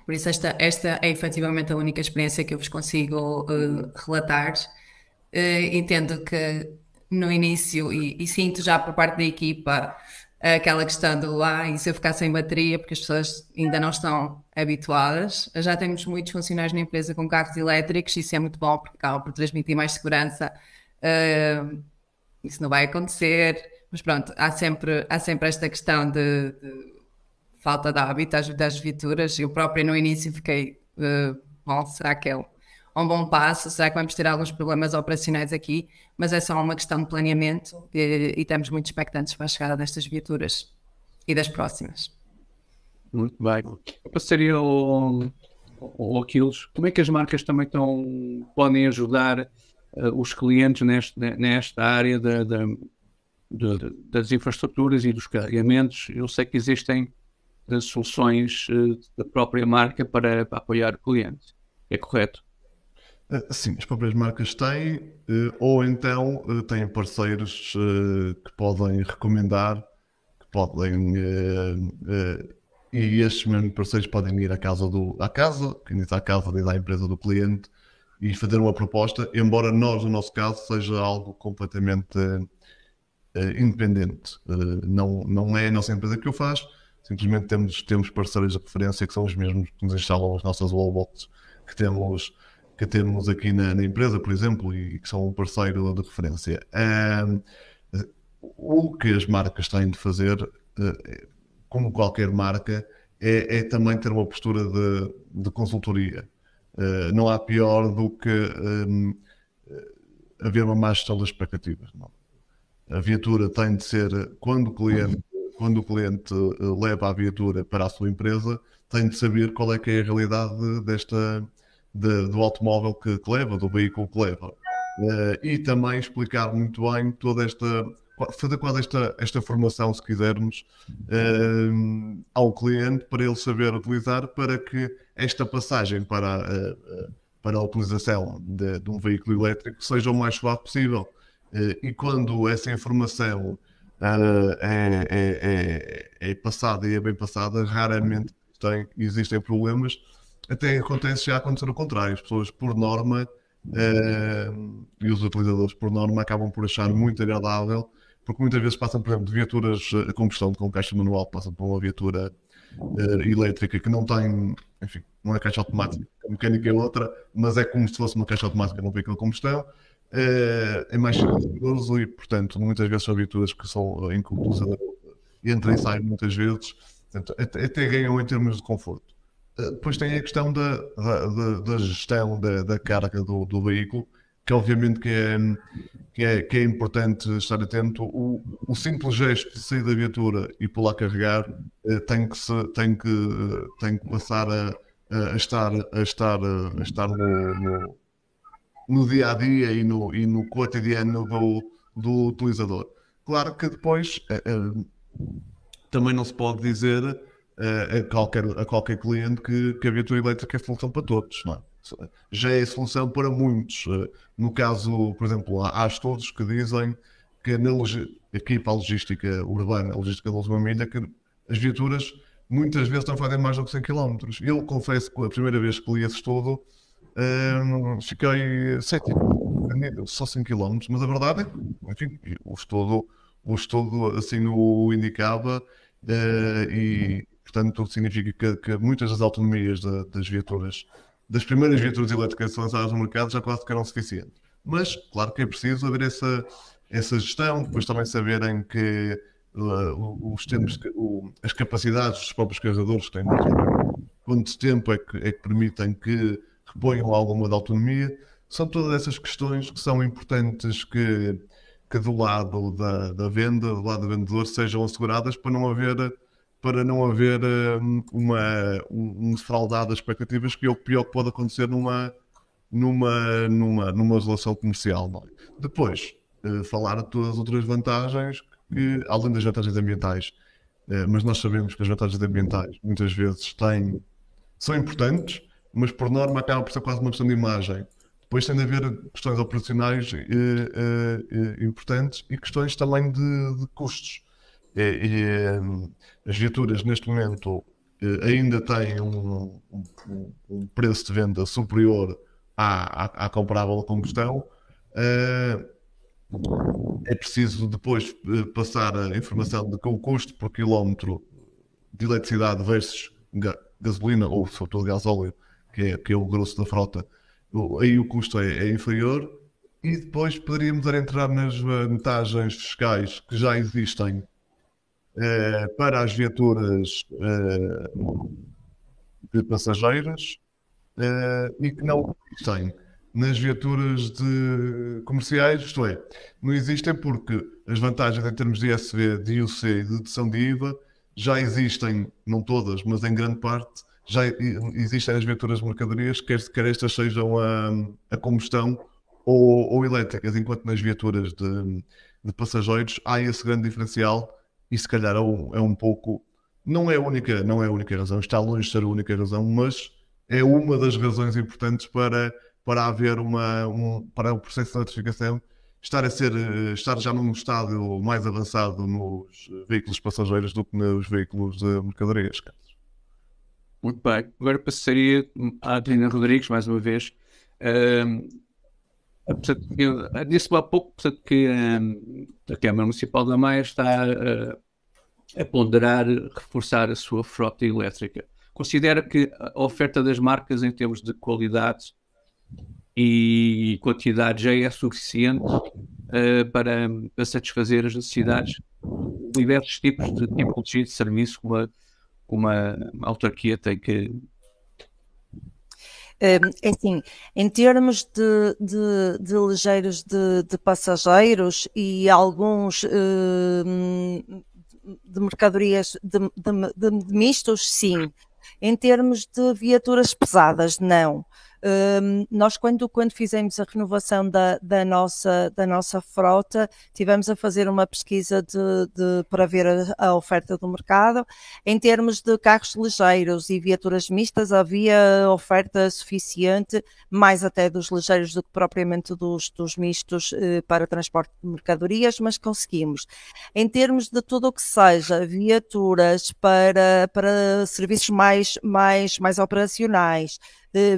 Por isso, esta, esta é efetivamente a única experiência que eu vos consigo uh, relatar. Uh, entendo que no início, e, e, sinto já por parte da equipa, aquela questão do ah, e se eu ficar sem bateria, porque as pessoas ainda não estão habituadas. Já temos muitos funcionários na empresa com carros elétricos, isso é muito bom porque acaba por transmitir mais segurança. Uh, isso não vai acontecer, mas pronto, há sempre, há sempre esta questão de, de falta de hábito das viaturas. Eu própria no início fiquei, uh, bom, será que é um bom passo? Será que vamos ter alguns problemas operacionais aqui? Mas é só uma questão de planeamento e, e estamos muito expectantes para a chegada destas viaturas e das próximas. Muito bem. Passaria ao, Aquiles, como é que as marcas também estão, podem ajudar uh, os clientes neste, nesta área da, da, de, das infraestruturas e dos carregamentos? Eu sei que existem soluções uh, da própria marca para, para, apoiar o cliente. É correto? Eh, sim, as próprias marcas têm, uh, ou então têm parceiros que podem recomendar, que podem. e estes mesmos parceiros podem ir à casa, do, à casa, quem diz à casa, diz à empresa do cliente, e fazer uma proposta, embora nós, no nosso caso, seja algo completamente independente. não, não é a nossa empresa que o faz, Simplesmente temos, temos parceiros de referência que são os mesmos que nos instalam as nossas wallboxes que temos, que temos aqui na, na empresa, por exemplo, e que são um parceiro de referência. Um, o que as marcas têm de fazer, uh, como qualquer marca, é, é, também ter uma postura de, de consultoria. Uh, não há pior do que um, haver uma má gestão das expectativas. Não. A viatura tem de ser, quando o cliente quando o cliente eh, leva a viatura para a sua empresa, tem de saber qual é que é a realidade desta, de, do automóvel que, que, leva, do veículo que leva. Uh, e também explicar muito bem toda esta, fazer quase esta, esta formação, se quisermos, uh, ao cliente para ele saber utilizar para que esta passagem para, uh, para a utilização de, de, um veículo elétrico seja o mais suave possível. e quando essa informação é, é, é, é, passada e é bem passada, raramente tem, existem problemas. Até acontece já acontecer o contrário. As pessoas, por norma, e os utilizadores, por norma, acabam por achar muito agradável, porque muitas vezes passam, por exemplo, de viaturas a combustão com caixa manual, passam por uma viatura elétrica que não tem, enfim, não é caixa automática, a mecânica é outra, mas é como se fosse uma caixa automática num veículo a combustão é, é mais silencioso e, portanto, muitas vezes são viaturas que são incompulsas, entra e sai muitas vezes, portanto, até, até ganham em termos de conforto. Eh, depois tem a questão da, da, da gestão da, da carga do, do, veículo, que obviamente que é, que é, que é importante estar atento. O, o, simples gesto de sair da viatura e pular carregar eh, tem, que se, tem, que, tem que passar a, a estar, a estar, a estar no, no no dia a dia e no, e no cotidiano do, do utilizador. Claro que depois é, é, também não se pode dizer é, a, qualquer, a qualquer cliente que, que a viatura elétrica é solução para todos, não é? Já é solução para muitos. No caso, por exemplo, há, há estudos que dizem que na aqui para a logística urbana, a logística de última milha, que as viaturas muitas vezes não fazem mais do que 100 km. Eu confesso que a primeira vez que li esse estudo um, fiquei cético, só 100 km, mas a verdade é que, enfim, o estudo, o estudo assim o indicava uh, e, portanto, significa que, que muitas das autonomias de, das viaturas, das primeiras viaturas elétricas lançadas no mercado já quase ficaram suficientes. Mas, claro que é preciso haver essa, essa gestão, depois também saberem que uh, os tempos, uh, as capacidades dos próprios carregadores têm quanto tempo é que, é que permitem que reponham alguma autonomia. São todas essas questões que são importantes que, que do lado da, da venda, do lado do vendedor, sejam asseguradas para não haver para não haver uma, um, fraudado das expectativas, que é o pior que pode acontecer numa, numa, numa, numa relação comercial. É? Depois, uh, falar de todas as outras vantagens, que, além das vantagens ambientais, uh, mas nós sabemos que as vantagens ambientais muitas vezes têm, são importantes, mas por norma acaba por ser quase uma questão de imagem. Depois tem de haver questões operacionais uh, importantes e questões também de, de custos. E, e, as viaturas neste momento ainda têm um, um, um preço de venda superior à, à, à comparável combustão, é preciso depois eh, passar a informação de que o custo por quilómetro de eletricidade versus ga gasolina ou sobretudo gasóleo, que é, que é o grosso da frota, aí o custo é, é inferior e depois poderíamos entrar nas vantagens fiscais que já existem uh, para as viaturas uh, de passageiras uh, e que não existem nas viaturas de comerciais, isto é, não existem porque as vantagens em termos de ISV, de IUC e de dedução de IVA já existem, não todas, mas em grande parte, já existem nas viaturas de mercadorias, quer, quer estas sejam a, a combustão ou, ou, elétricas, enquanto nas viaturas de, de, passageiros há esse grande diferencial e se calhar é um, é um pouco, não é a única, não é a única razão, está longe de ser a única razão, mas é uma das razões importantes para, para haver uma, um, para o processo de notificação estar a ser, estar já num estádio mais avançado nos veículos passageiros do que nos veículos de mercadorias. Muito bem. Agora passaria à Adriana Rodrigues, mais uma vez. Um, eu disse há pouco portanto, que um, a Câmara Municipal da Maia está uh, a ponderar reforçar a sua frota elétrica considera que a oferta das marcas em termos de qualidade e quantidade já é suficiente uh, para, para, satisfazer as necessidades de diversos tipos de tipologia de serviço que uma, uma, autarquia tem que é assim, em termos de, de, de ligeiros de, de, passageiros e alguns de mercadorias de, mistos, sim. Em termos de viaturas pesadas, não. Um, nós, quando, quando fizemos a renovação da, da, nossa, da nossa frota, tivemos a fazer uma pesquisa de, de para ver a, a, oferta do mercado. Em termos de carros ligeiros e viaturas mistas, havia oferta suficiente, mais até dos ligeiros do que propriamente dos, dos mistos eh, para transporte de mercadorias, mas conseguimos. Em termos de tudo o que seja viaturas para, para serviços mais, mais, mais operacionais,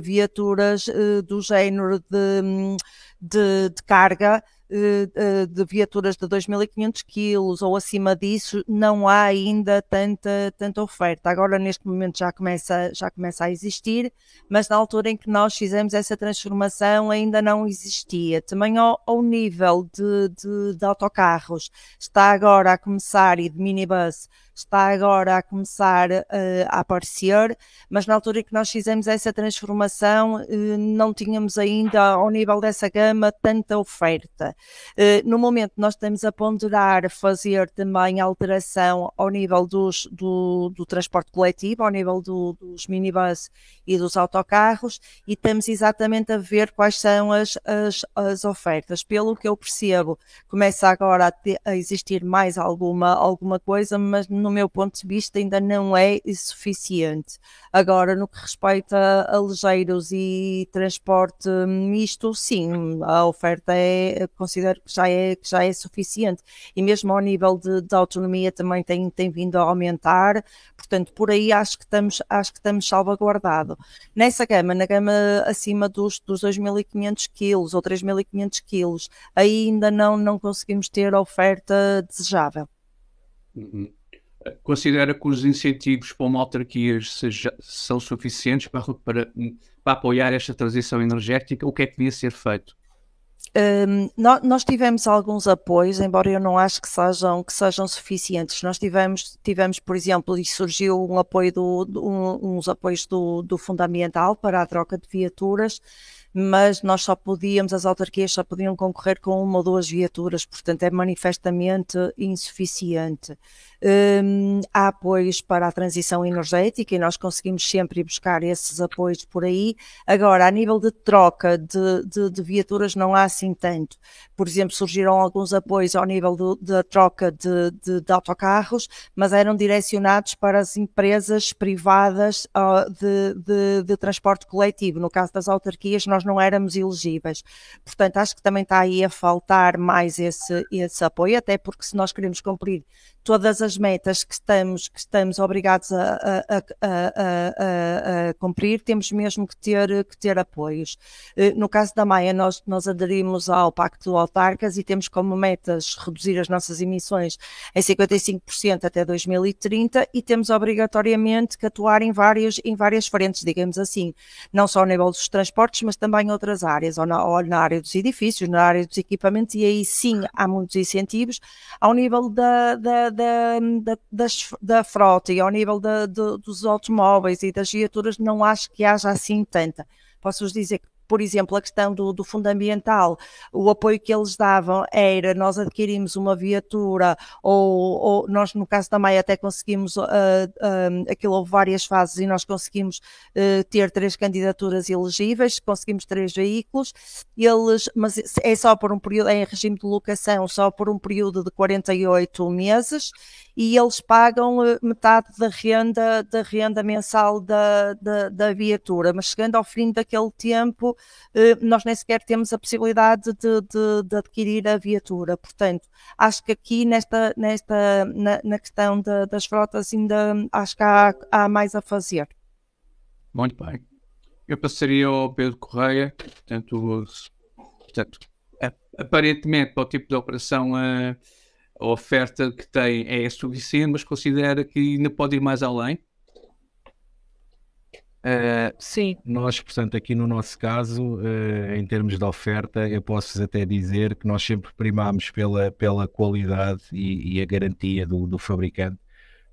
viaturas eh, do género de, de, de carga eh, eh, de viaturas de 2.500 quilos ou acima disso, não há ainda tanta, tanta oferta. Agora, neste momento, já começa, já começa a existir, mas na altura em que nós fizemos essa transformação ainda não existia. Também ao, ao nível de, de, de autocarros, está agora a começar, e de minibus, está agora a começar uh, a aparecer, mas na altura em que nós fizemos essa transformação, uh, não tínhamos ainda, ao nível dessa gama, tanta oferta. Uh, no momento, nós estamos a ponderar fazer também alteração ao nível dos, do, do transporte coletivo, ao nível do, dos minibus e dos autocarros, e estamos exatamente a ver quais são as, as, as ofertas. Pelo que eu percebo, começa agora a, a existir mais alguma, alguma coisa, mas no no meu ponto de vista, ainda não é suficiente. Agora, no que respeita a ligeiros e transporte misto, sim, a oferta é, considero que já é, que já é suficiente. E mesmo ao nível de, de autonomia também tem, tem vindo a aumentar, portanto, por aí acho que estamos, acho que estamos salvaguardado. Nessa gama, na gama acima dos, dos 2.500 quilos ou 3.500 quilos, aí ainda não, não conseguimos ter a oferta desejável. Uhum considera que os incentivos para uma autarquia seja, são suficientes para, para, para apoiar esta transição energética? O que é que devia ser feito? Um, nós tivemos alguns apoios, embora eu não acho que sejam, que sejam suficientes. Nós tivemos, tivemos, por exemplo, e surgiu um apoio do, um, uns apoios do, do Fundamental para a troca de viaturas, mas nós só podíamos, as autarquias só podiam concorrer com uma ou duas viaturas, portanto é manifestamente insuficiente. Um, há apoios para a transição energética e nós conseguimos sempre buscar esses apoios por aí. Agora, a nível de troca de, de, de viaturas, não há assim tanto. Por exemplo, surgiram alguns apoios ao nível da troca de, de, autocarros, mas eram direcionados para as empresas privadas uh, de, transporte coletivo. No caso das autarquias, nós não éramos elegíveis. Portanto, acho que também está aí a faltar mais esse, esse apoio, até porque se nós queremos cumprir todas as metas que estamos, que estamos obrigados a, a, a, a, cumprir, temos mesmo que ter, que ter apoios. Eh, no caso da Maia, nós, nós aderimos ao Pacto Autarcas e temos como metas reduzir as nossas emissões em 55% até 2030 e temos obrigatoriamente que atuar em, vários, em várias frentes, digamos assim, não só ao nível dos transportes, mas também em outras áreas, ou na, ou na área dos edifícios, na área dos equipamentos, e aí sim há muitos incentivos, ao nível da, da da, da, das, da frota e ao nível da, dos automóveis e das viaturas, não acho que haja assim tanta. Posso-vos dizer que por exemplo, a questão do, do fundo ambiental, o apoio que eles davam era nós adquirimos uma viatura, ou, ou nós, no caso da Maia, até conseguimos, uh, uh, aquilo houve várias fases e nós conseguimos uh, ter três candidaturas elegíveis, conseguimos três veículos, eles, mas é só por um período, é em regime de locação, só por um período de 48 meses, e eles pagam metade da renda, da renda mensal da, da, da, viatura, mas chegando ao fim daquele tempo, nós nem sequer temos a possibilidade de, de, de, adquirir a viatura. Portanto, acho que aqui nesta, nesta, na, na questão de, das frotas ainda acho que há, há mais a fazer. Muito bem. Eu passaria ao Pedro Correia, portanto, portanto aparentemente para o tipo de operação uh, a oferta que tem é suficiente, mas considera que ainda pode ir mais além? Uh, sim, nós, portanto, aqui no nosso caso, uh, em termos de oferta, eu posso até dizer que nós sempre primamos pela, pela qualidade e, e a garantia do, do, fabricante,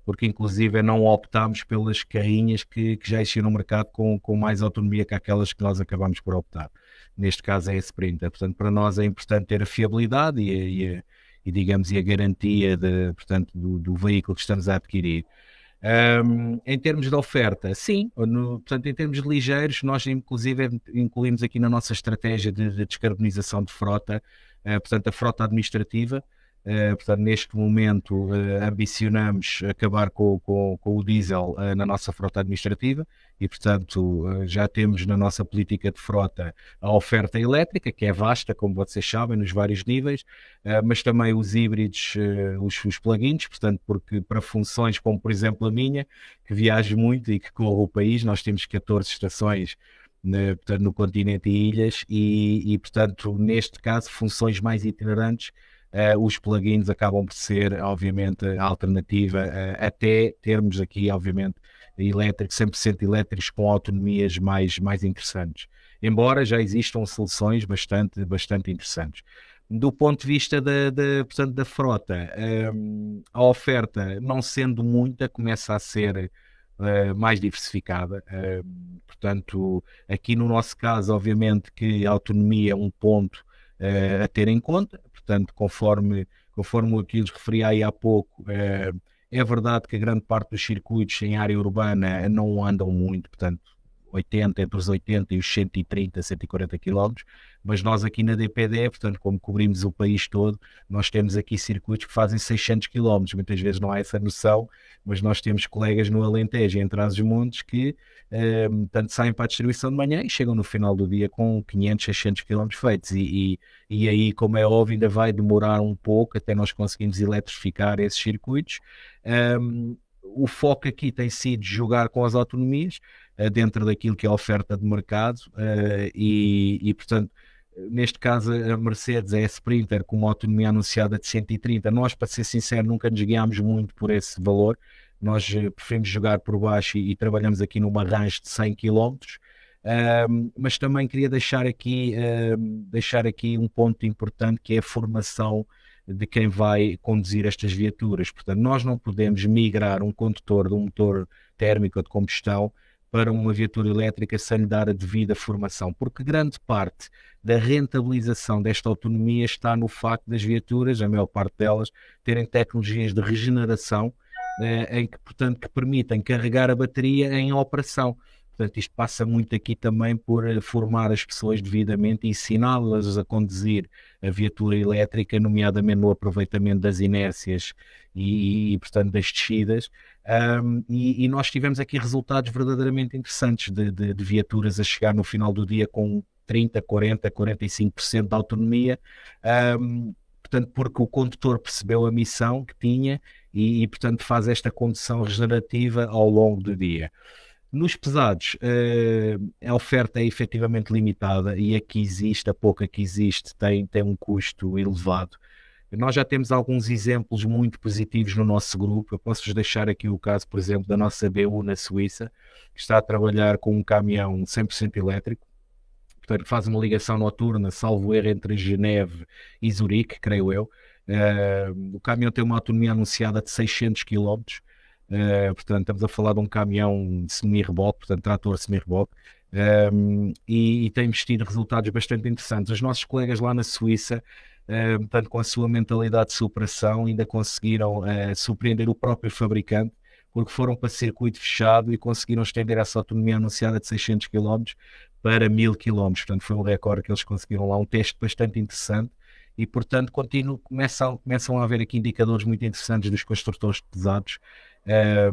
porque inclusive não optámos pelas carrinhas que, que já existiam no mercado com, com mais autonomia que aquelas que nós acabamos por optar. Neste caso é a Sprinter. Portanto, para nós é importante ter a fiabilidade e a, e a e digamos e a garantia de, portanto, do, do veículo que estamos a adquirir. Um, em termos de oferta, sim, no, portanto, em termos de ligeiros, nós inclusive incluímos aqui na nossa estratégia de, de descarbonização de frota, uh, portanto, a frota administrativa, Uh, portanto, neste momento uh, ambicionamos acabar com, com, com o diesel uh, na nossa frota administrativa e, portanto, já temos na nossa política de frota a oferta elétrica, que é vasta, como vocês sabem, nos vários níveis, mas também os híbridos, os, os plugins, portanto, porque para funções como, por exemplo, a minha, que viaja muito e que corre o país, nós temos 14 estações né, portanto, no continente e ilhas e, e, portanto, neste caso, funções mais itinerantes uh, os plugins acabam por ser, obviamente, a alternativa, uh, até termos aqui, obviamente, elétricos, 100% elétricos com autonomias mais, mais interessantes. Embora já existam soluções bastante, bastante interessantes. Do ponto de vista da, da, portanto, da frota, ehm, a oferta, não sendo muita, começa a ser Uh, mais diversificada. Uh, portanto, aqui no nosso caso, obviamente que a autonomia é um ponto uh, a ter em conta, portanto, conforme, conforme aquilo que referi aí há pouco, é, é verdade que a grande parte dos circuitos em área urbana não andam muito, portanto, 80, entre os 80 e os 130, 140 km, mas nós aqui na DPD, portanto, como cobrimos o país todo, nós temos aqui circuitos que fazem 600 km, muitas vezes não há essa noção, mas nós temos colegas no Alentejo, em Trás-os-Montes, que eh, tanto saem para a distribuição de manhã e chegam no final do dia com 500, 600 km feitos, e, e, e aí, como é óbvio, ainda vai demorar um pouco até nós conseguirmos eletrificar esses circuitos. Um, o foco aqui tem sido jogar com as autonomias, dentro daquilo que é a oferta de mercado, uh, e, e portanto neste caso a Mercedes é a Sprinter com uma autonomia anunciada de 130. Nós, para ser sincero, nunca nos guiámos muito por esse valor. Nós uh, preferimos jogar por baixo e, e, trabalhamos aqui numa range de 100 km. Mas também queria deixar aqui, deixar aqui um ponto importante que é a formação de quem vai conduzir estas viaturas. Portanto, nós não podemos migrar um condutor de um motor térmico de combustão para uma viatura elétrica sem lhe dar a devida formação, porque grande parte da rentabilização desta autonomia está no facto das viaturas, a maior parte delas, terem tecnologias de regeneração eh, em que, portanto, que permitem carregar a bateria em operação. Portanto, isto passa muito aqui também por eh, formar as pessoas devidamente e ensiná-las a conduzir a viatura elétrica, nomeadamente no aproveitamento das inércias e, e portanto, das descidas. Um, e, e, nós tivemos aqui resultados verdadeiramente interessantes de, de, de, viaturas a chegar no final do dia com 30, 40, 45% de autonomia. Um, portanto, porque o condutor percebeu a missão que tinha e, e, portanto, faz esta condução regenerativa ao longo do dia. Nos pesados, uh, a oferta é efetivamente limitada e a que existe, a pouca que existe, tem, tem um custo elevado. Nós já temos alguns exemplos muito positivos no nosso grupo. Eu posso-vos deixar aqui o caso, por exemplo, da nossa BU na Suíça, que está a trabalhar com um caminhão 100% elétrico. Portanto, faz uma ligação noturna, salvo erro, entre Geneve e Zurique, creio eu. Uh, o caminhão tem uma autonomia anunciada de 600 km Uh, portanto, estamos a falar de um caminhão semi-reboque, portanto, trator semi-reboque, um, e, e, tem tido resultados bastante interessantes. Os nossos colegas lá na Suíça, uh, portanto, com a sua mentalidade de superação, ainda conseguiram uh, surpreender o próprio fabricante, porque foram para circuito fechado e conseguiram estender essa autonomia anunciada de 600 km para 1000 km. Portanto, foi um recorde que eles conseguiram lá, um teste bastante interessante. E, portanto, continuo, começam, começam a haver aqui indicadores muito interessantes dos construtores pesados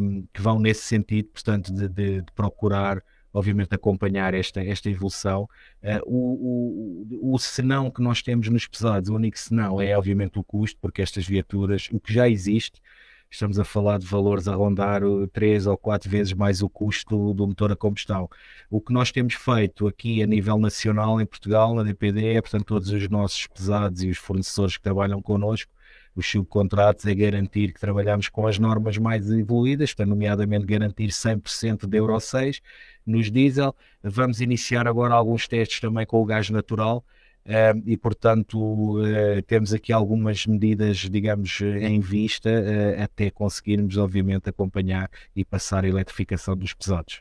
um, que vão nesse sentido, portanto, de, de, de, procurar, obviamente, acompanhar esta, esta evolução. Uh, o, o, o senão que nós temos nos pesados, o único senão é, obviamente, o custo, porque estas viaturas, o que já existe, estamos a falar de valores a rondar três ou quatro vezes mais o custo do motor a combustão. O que nós temos feito aqui a nível nacional em Portugal, na DPD, é, portanto, todos os nossos pesados e os fornecedores que trabalham connosco, os subcontratos é garantir que trabalhamos com as normas mais evoluídas, portanto, nomeadamente garantir 100% de Euro 6 nos diesel. Vamos iniciar agora alguns testes também com o gás natural. Uh, e portanto uh, temos aqui algumas medidas, digamos, em vista uh, até conseguirmos, obviamente, acompanhar e passar a eletrificação dos pesados.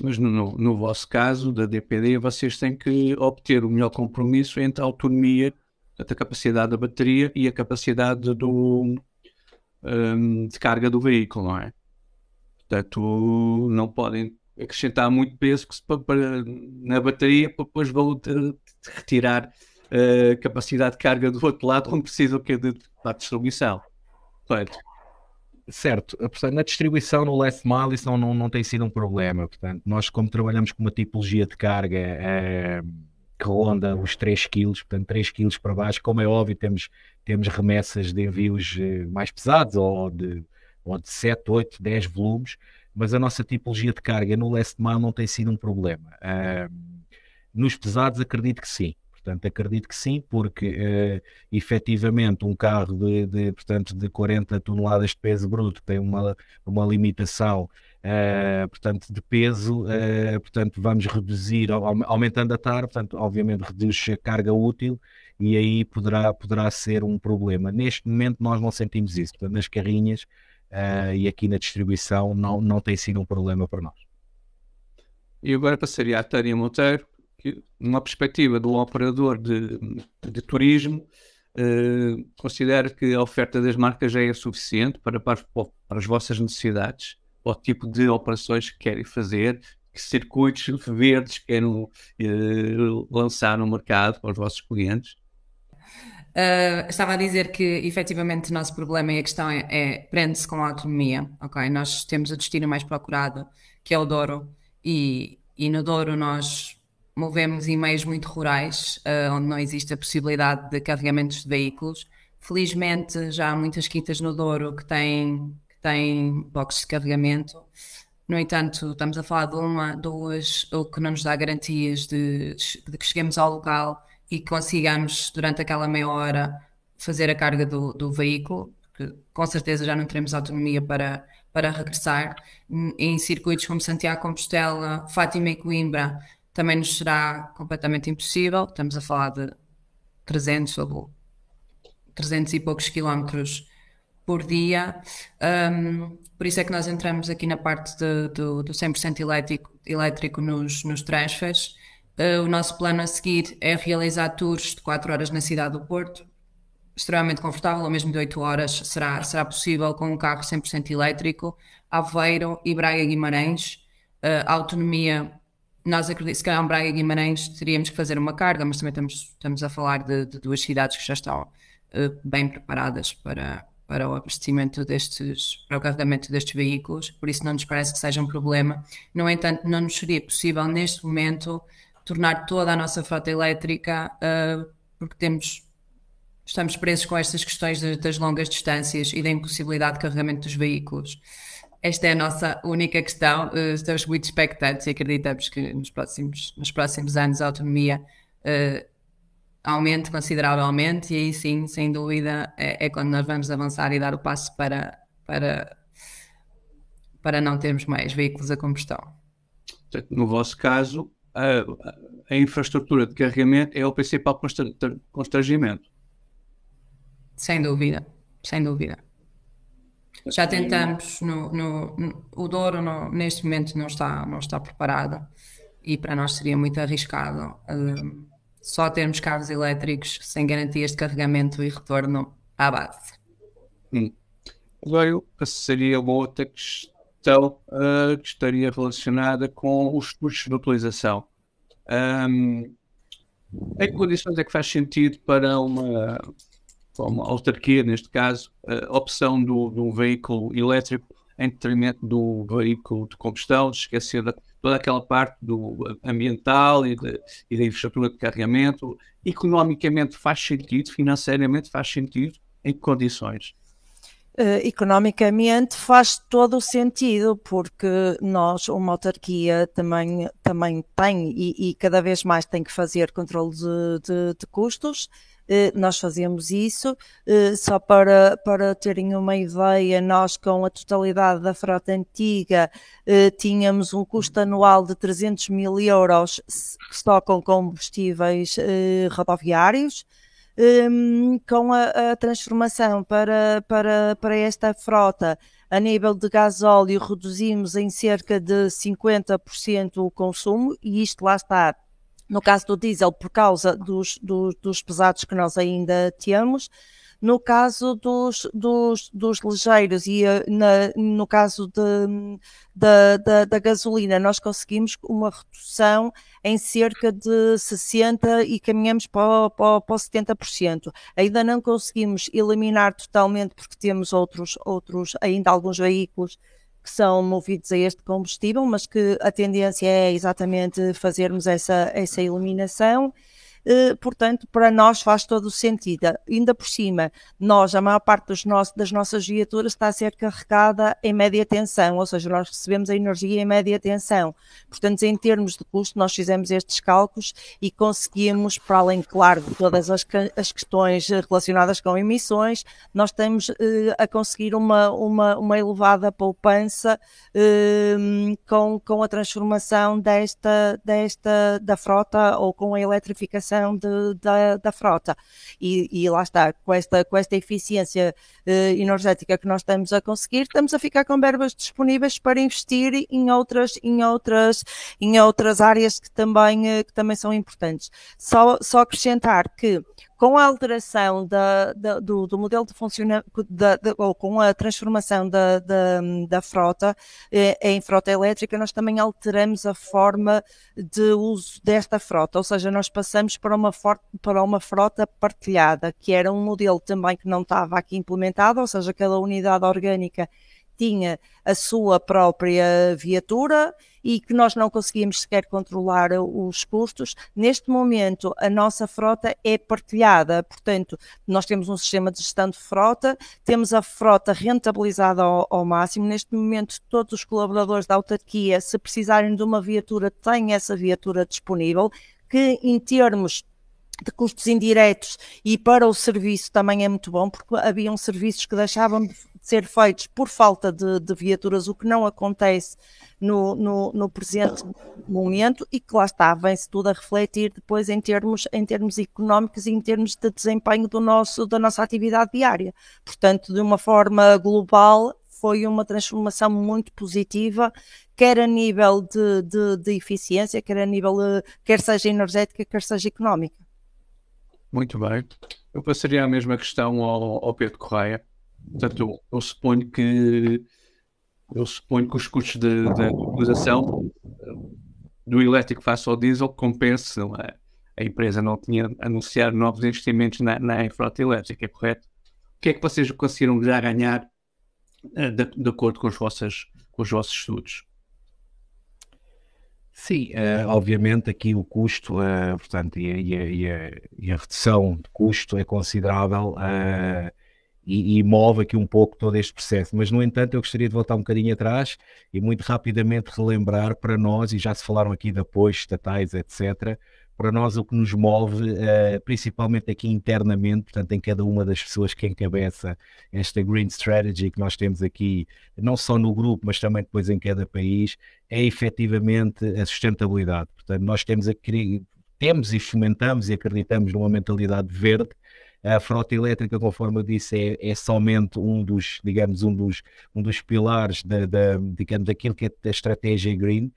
Mas no, no vosso caso, da DPD, vocês têm que obter o melhor compromisso entre a autonomia a capacidade da bateria e a capacidade do, um, de carga do veículo, não é? Portanto, não podem acrescentar muito peso para, na bateria para depois vão retirar a uh, capacidade de carga do outro lado onde precisam que de, da distribuição. Correto? Certo, portanto, na distribuição no last mile isso não, não, não tem sido um problema. Portanto, nós como trabalhamos com uma tipologia de carga é, que ronda os 3 kg, portanto 3 kg para baixo, como é óbvio, temos, temos remessas de envios eh, mais pesados, ou de, ou de 7, 8, 10 volumes, mas a nossa tipologia de carga no last mile não tem sido um problema. Uh, nos pesados acredito que sim. Portanto, acredito que sim, porque uh, efetivamente um carro de, de, portanto, de 40 toneladas de peso bruto tem uma, uma limitação Uh, portanto, de peso, uh, portanto, vamos reduzir, aumentando a TAR, portanto, obviamente reduz a carga útil e aí poderá, poderá ser um problema. Neste momento nós não sentimos isso, portanto, nas carrinhas uh, e aqui na distribuição não, não tem sido um problema para nós. E agora passaria a Tânia Monteiro, que numa perspectiva de um operador de, de turismo, considera que a oferta das marcas já é suficiente para, para, para as vossas necessidades? Ao tipo de operações que querem fazer, que circuitos verdes querem eh, lançar no mercado para os vossos clientes? Uh, estava a dizer que efetivamente o nosso problema e a questão é, é prende-se com a autonomia. Ok, nós temos o destino mais procurado, que é o Douro, e, e no Douro nós movemos em meios muito rurais, uh, onde não existe a possibilidade de carregamentos de veículos. Felizmente já há muitas quintas no Douro que têm tem boxes de carregamento. No entanto, estamos a falar de uma, duas, ou que não nos dá garantias de, de que cheguemos ao local e consigamos, durante aquela meia hora, fazer a carga do, do veículo, que com certeza já não teremos autonomia para, para regressar. Em circuitos como Santiago, Compostela, Fátima e Coimbra, também nos será completamente impossível. Estamos a falar de 300 ou 300 e poucos quilómetros por dia. Um, por isso é que nós entramos aqui na parte de, do, do 100% elétrico, elétrico nos, nos transfers. Uh, o nosso plano a seguir é realizar tours de 4 horas na cidade do Porto, extremamente confortável, ou mesmo de 8 horas será, será possível com um carro 100% elétrico. Aveiro e Braga Guimarães, uh, autonomia, nós acreditamos, se calhar em Braga Guimarães teríamos que fazer uma carga, mas também estamos, estamos a falar de, de duas cidades que já estão uh, bem preparadas para, para o abastecimento destes, para o carregamento destes veículos, por isso não nos parece que seja um problema. No entanto, não nos seria possível neste momento tornar toda a nossa frota elétrica, uh, porque temos, estamos presos com estas questões de, das longas distâncias e da impossibilidade de carregamento dos veículos. Esta é a nossa única questão. Uh, estamos muito expectantes e acreditamos que nos próximos, nos próximos anos a autonomia uh, aumente consideravelmente e aí sim, sem dúvida, é, é, quando nós vamos avançar e dar o passo para, para, para não termos mais veículos a combustão. No vosso caso, a, a infraestrutura de carregamento é o principal constrangimento. Sem dúvida, sem dúvida. Já tentamos, no, no, no o Douro no, neste momento não está, não está preparado e para nós seria muito arriscado. Um, só termos carros elétricos sem garantias de carregamento e retorno à base. Hum. Agora passaria a uma outra questão uh, que estaria relacionada com os custos de utilização. Um, em que condições é que faz sentido para uma, uma autarquia, neste caso, a opção do, de um veículo elétrico em detrimento do veículo de combustão, esquecer da, toda aquela parte do ambiental e, de, e da infraestrutura de carregamento, economicamente faz sentido, financeiramente faz sentido, em que condições? Uh, economicamente faz todo o sentido, porque nós, uma autarquia, também, também tem e, e cada vez mais tem que fazer controle de, de, de custos eh, nós fazemos isso. Eh, só para, para terem uma ideia, nós com a totalidade da frota antiga eh, tínhamos um custo anual de 300 mil euros só com combustíveis rodoviários. Um, com a, a, transformação para, para, para esta frota a nível de gasóleo reduzimos em cerca de 50% o consumo e isto lá está no caso do diesel, por causa dos, dos, dos pesados que nós ainda temos. No caso dos, dos, dos ligeiros e eh, na, no caso de, da, da, gasolina, nós conseguimos uma redução em cerca de 60% e caminhamos para, para, para 70%. Ainda não conseguimos eliminar totalmente, porque temos outros, outros ainda alguns veículos que são movidos a este combustível, mas que a tendência é exatamente fazermos essa, essa eliminação eh, portanto, para nós faz todo o sentido. Ainda por cima, nós, a maior parte das nossas viaturas está a ser carregada em média tensão, ou seja, nós recebemos a energia em média tensão. Portanto, em termos de custo, nós fizemos estes cálculos e conseguimos, para além, claro, de todas as, as questões relacionadas com emissões, nós estamos eh, a conseguir uma, uma, uma elevada poupança eh, com, com a transformação desta, desta da frota ou com a eletrificação de, da, da, frota. E, e, lá está, com esta, com esta eficiência uh, energética que nós estamos a conseguir, estamos a ficar com verbas disponíveis para investir em outras, em outras, em outras áreas que também, uh, que também são importantes. Só, só acrescentar que com a alteração da, da, do, do, modelo de funcionamento, ou com a transformação da, da frota eh, em frota elétrica, nós também alteramos a forma de uso desta frota, ou seja, nós passamos para uma, for, para uma frota partilhada, que era um modelo também que não estava aqui implementado, ou seja, cada unidade orgânica tinha a sua própria viatura e que nós não conseguíamos sequer controlar os custos. Neste momento, a nossa frota é partilhada, portanto, nós temos um sistema de gestão de frota, temos a frota rentabilizada ao, ao máximo. Neste momento, todos os colaboradores da autarquia, se precisarem de uma viatura, têm essa viatura disponível, que em termos de custos indiretos e para o serviço também é muito bom, porque haviam serviços que deixavam de ser feitos por falta de, de viaturas, o que não acontece no, no, no, presente momento e que lá está, vem-se tudo a refletir depois em termos, em termos económicos e em termos de desempenho do nosso, da nossa atividade diária. Portanto, de uma forma global, foi uma transformação muito positiva, quer a nível de, de, de eficiência, quer a nível, eh, quer seja energética, quer seja económica. Muito bem. Eu passaria a mesma questão ao, ao Pedro Correia. Portanto, eu suponho que eu suponho que os custos de utilização do elétrico face ao diesel compensam. A, a empresa não tinha anunciado novos investimentos na, na frota elétrica, é correto? O que é que vocês conseguiram já ganhar uh, de, de, acordo com os, vossos, com os vossos estudos? Sim, uh, obviamente aqui o custo, uh, portanto, e a, e, a, e a, redução de custo é considerável uh, e, e, move aqui um pouco todo este processo. Mas, no entanto, eu gostaria de voltar um bocadinho atrás e muito rapidamente relembrar para nós, e já se falaram aqui de apoios estatais, etc., para nós o que nos move, uh, principalmente aqui internamente, portanto, em cada uma das pessoas que encabeça esta Green Strategy que nós temos aqui, não só no grupo, mas também depois em cada país, é efetivamente a sustentabilidade. Portanto, nós temos, a, temos e fomentamos e acreditamos numa mentalidade verde. A frota elétrica, conforme eu disse, é, é somente um dos, digamos, um dos, um dos pilares da, da, digamos, daquilo que é a estratégia green.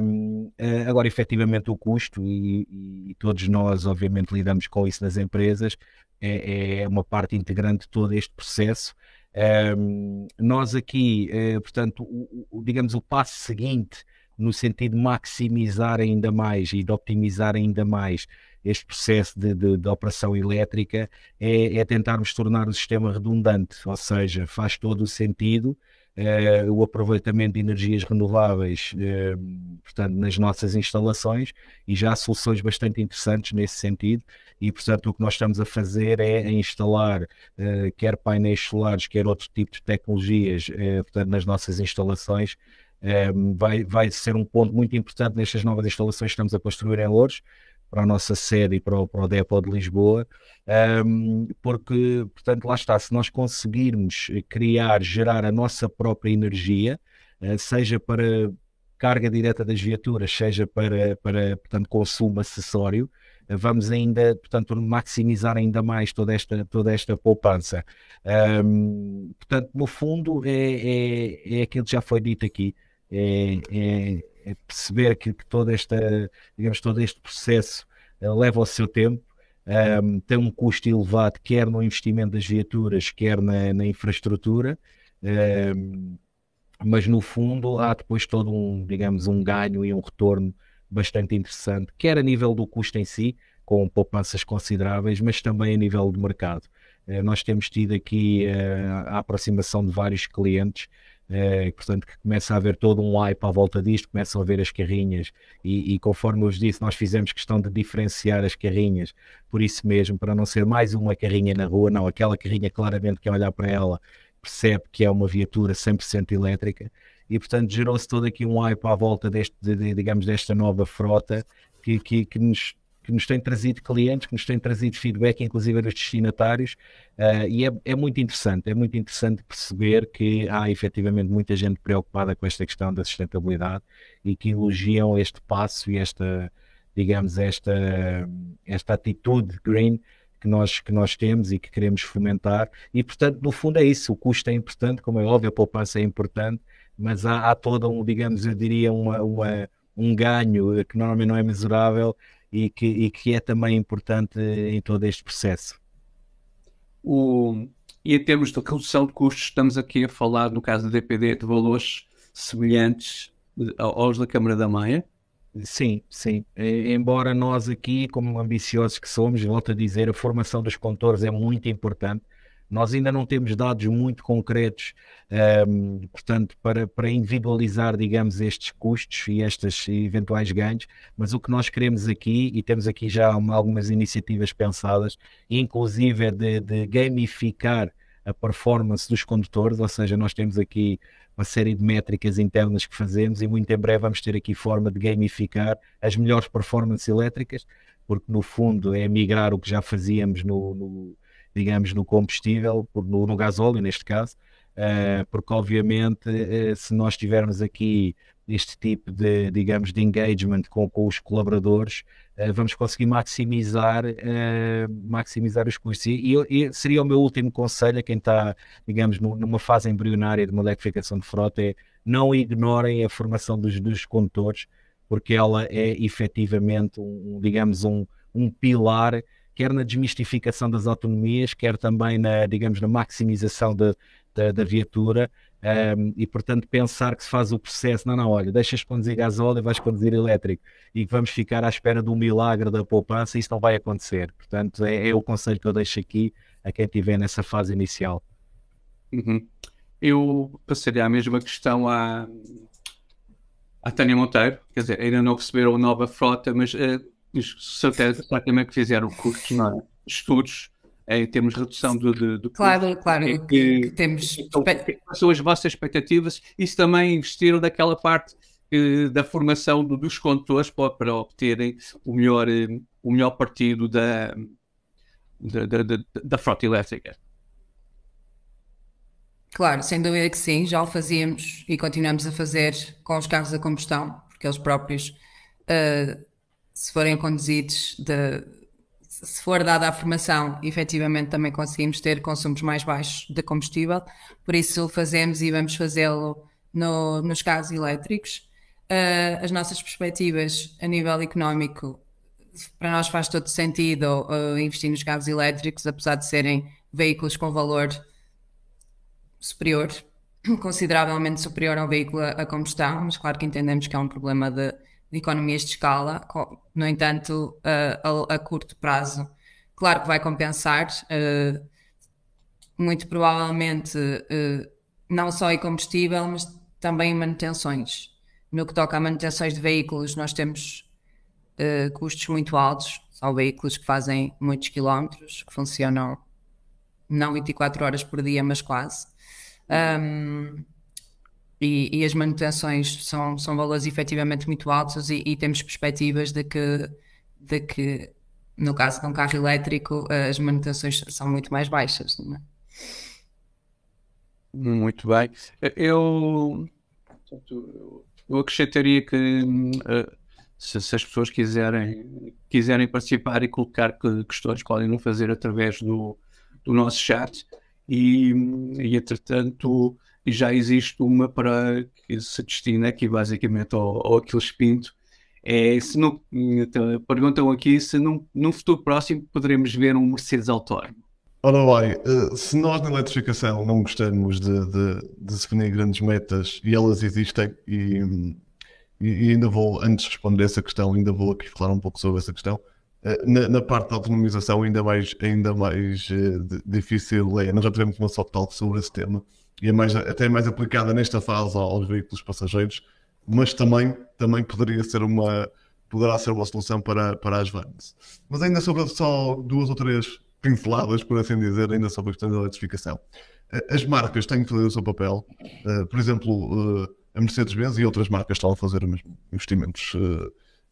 Um, agora, efetivamente, o custo, e, e, todos nós, obviamente, lidamos com isso nas empresas, é, é uma parte integrante de todo este processo. Um, nós aqui, uh, portanto, o, o, digamos, o passo seguinte, no sentido de maximizar ainda mais e de optimizar ainda mais este processo de, de, de operação elétrica, é, é tentarmos tornar o sistema redundante, ou seja, faz todo o sentido uh, o aproveitamento de energias renováveis, uh, portanto, nas nossas instalações e já há soluções bastante interessantes nesse sentido. E, portanto, o que nós estamos a fazer é instalar uh, quer painéis solares, quer outro tipo de tecnologias, portanto, nas nossas instalações. vai, vai ser um ponto muito importante nestas novas instalações que estamos a construir em Louros, para a nossa sede e para o, para o Depot de Lisboa, um, porque, portanto, lá está, se nós conseguirmos criar, gerar a nossa própria energia, uh, seja para carga direta das viaturas, seja para, para portanto, consumo acessório, uh, vamos ainda, portanto, maximizar ainda mais toda esta, toda esta poupança. Um, portanto, no fundo, é, é, é aquilo que já foi dito aqui, é, é é perceber que, que toda esta, digamos, todo este processo uh, leva o seu tempo, um, ehm, tem um custo elevado, quer no investimento das viaturas, quer na, na infraestrutura, um, ehm, mas no fundo há depois todo um, digamos, um ganho e um retorno bastante interessante, quer a nível do custo em si, com poupanças consideráveis, mas também a nível de mercado. Uh, nós temos tido aqui uh, a aproximação de vários clientes é, portanto, que começa a haver todo um hype à volta disto, começam a ver as carrinhas. E, e, conforme eu vos disse, nós fizemos questão de diferenciar as carrinhas, por isso mesmo, para não ser mais uma carrinha na rua, não, aquela carrinha claramente quem olhar para ela percebe que é uma viatura 100% elétrica. E portanto gerou-se todo aqui um hype à volta deste, de, de, digamos, desta nova frota que, que, que nos que nos tem trazido clientes, que nos tem trazido feedback, inclusive dos destinatários, uh, e é, é, muito interessante, é muito interessante perceber que há efetivamente muita gente preocupada com esta questão da sustentabilidade e que elogiam este passo e esta, digamos, esta, esta atitude green que nós, que nós temos e que queremos fomentar, e portanto, no fundo é isso, o custo é importante, como é óbvio, a poupança é importante, mas há, há todo um, digamos, eu diria, uma, uma um ganho que normalmente não é mesurável e que, e que é também importante em todo este processo. O, e em termos de redução de custos, estamos aqui a falar, no caso da DPD, de valores semelhantes aos da Câmara da Maia? Sim, sim. Embora nós aqui, como ambiciosos que somos, volto a dizer, a formação dos condutores é muito importante nós ainda não temos dados muito concretos, um, ehm, portanto, para, para individualizar, digamos, estes custos e estes eventuais ganhos, mas o que nós queremos aqui, e temos aqui já algumas iniciativas pensadas, inclusive é de, de gamificar a performance dos condutores, ou seja, nós temos aqui uma série de métricas internas que fazemos e muito em breve vamos ter aqui forma de gamificar as melhores performances elétricas, porque no fundo é migrar o que já fazíamos no, no digamos, no combustível, no, no gasóleo neste caso, uh, porque obviamente uh, se nós tivermos aqui este tipo de, digamos, de engagement com, com os colaboradores, uh, vamos conseguir maximizar, maximizar os custos. E, e, seria o meu último conselho a quem está, digamos, numa fase embrionária de uma eletrificação de frota, é não ignorem a formação dos, dos condutores, porque ela é efetivamente, um, digamos, um, um pilar quer na desmistificação das autonomias, quer também na, digamos, na maximização de, de, da viatura. Um, e portanto pensar que se faz o processo, não, não, olha, deixas conduzir gasóleo e vais conduzir elétrico e vamos ficar à espera do milagre da poupança, isso não vai acontecer. Portanto, é, é o conselho que eu deixo aqui a quem estiver nessa fase inicial. Uhum. Eu passaria a mesma questão à, à Tânia Monteiro, quer dizer, ainda não receberam a nova frota, mas uh, certeza certamente que fizeram cursos, não é? estudos em termos de redução do, do, do claro, custo. Claro, que, que temos. Então, são as vossas expectativas e se também investiram naquela parte eh, da formação do, dos condutores para, para, obterem o melhor, eh, o melhor partido da, da, da, da frota elétrica. Claro, sem dúvida que sim, já o fazíamos e continuamos a fazer com os carros a combustão, porque eles próprios, uh, se forem conduzidos, de, se for dada a formação, efetivamente também conseguimos ter consumos mais baixos de combustível, por isso o fazemos e vamos fazê-lo no, nos carros elétricos. Uh, as nossas perspectivas a nível económico, para nós faz todo sentido uh, investir nos carros elétricos, apesar de serem veículos com valor superior, consideravelmente superior ao veículo a combustão, mas claro que entendemos que é um problema de, de economias de escala. No entanto, a, a, a, curto prazo, claro que vai compensar, uh, muito provavelmente uh, não só em combustível, mas também em manutenções. No que toca a manutenções de veículos, nós temos uh, custos muito altos. São veículos que fazem muitos quilómetros, que funcionam não 24 horas por dia, mas quase. Um, e, e, as manutenções são, são valores efetivamente muito altos e, e, temos perspectivas de que, de que, no caso de um carro elétrico, as manutenções são muito mais baixas. É? Muito bem. Eu, eu acrescentaria que uh, se, se, as pessoas quiserem, quiserem participar e colocar questões, podem não fazer através do, do nosso chat e, e entretanto já existe uma para que se destina aqui basicamente ao, ao Aquiles Pinto. É, se não, então, perguntam aqui se num, num futuro próximo poderemos ver um Mercedes autónomo. Ora bem, eh, se nós na eletrificação não gostamos de, de, de definir grandes metas e elas existem, e, e, ainda vou, antes de responder essa questão, ainda vou aqui falar um pouco sobre essa questão. Eh, na, na, parte da autonomização ainda mais, ainda mais uh, difícil é, nós já tivemos uma soft talk sobre esse tema e é mais, até mais aplicada nesta fase aos veículos passageiros, mas também, também poderia ser uma, poderá ser uma solução para, para as vans. Mas ainda sobre só duas ou três pinceladas, por assim dizer, ainda sobre a questão da eletrificação. Eh, as marcas têm que fazer o seu papel, por exemplo, a Mercedes-Benz e outras marcas estão a fazer mesmo investimentos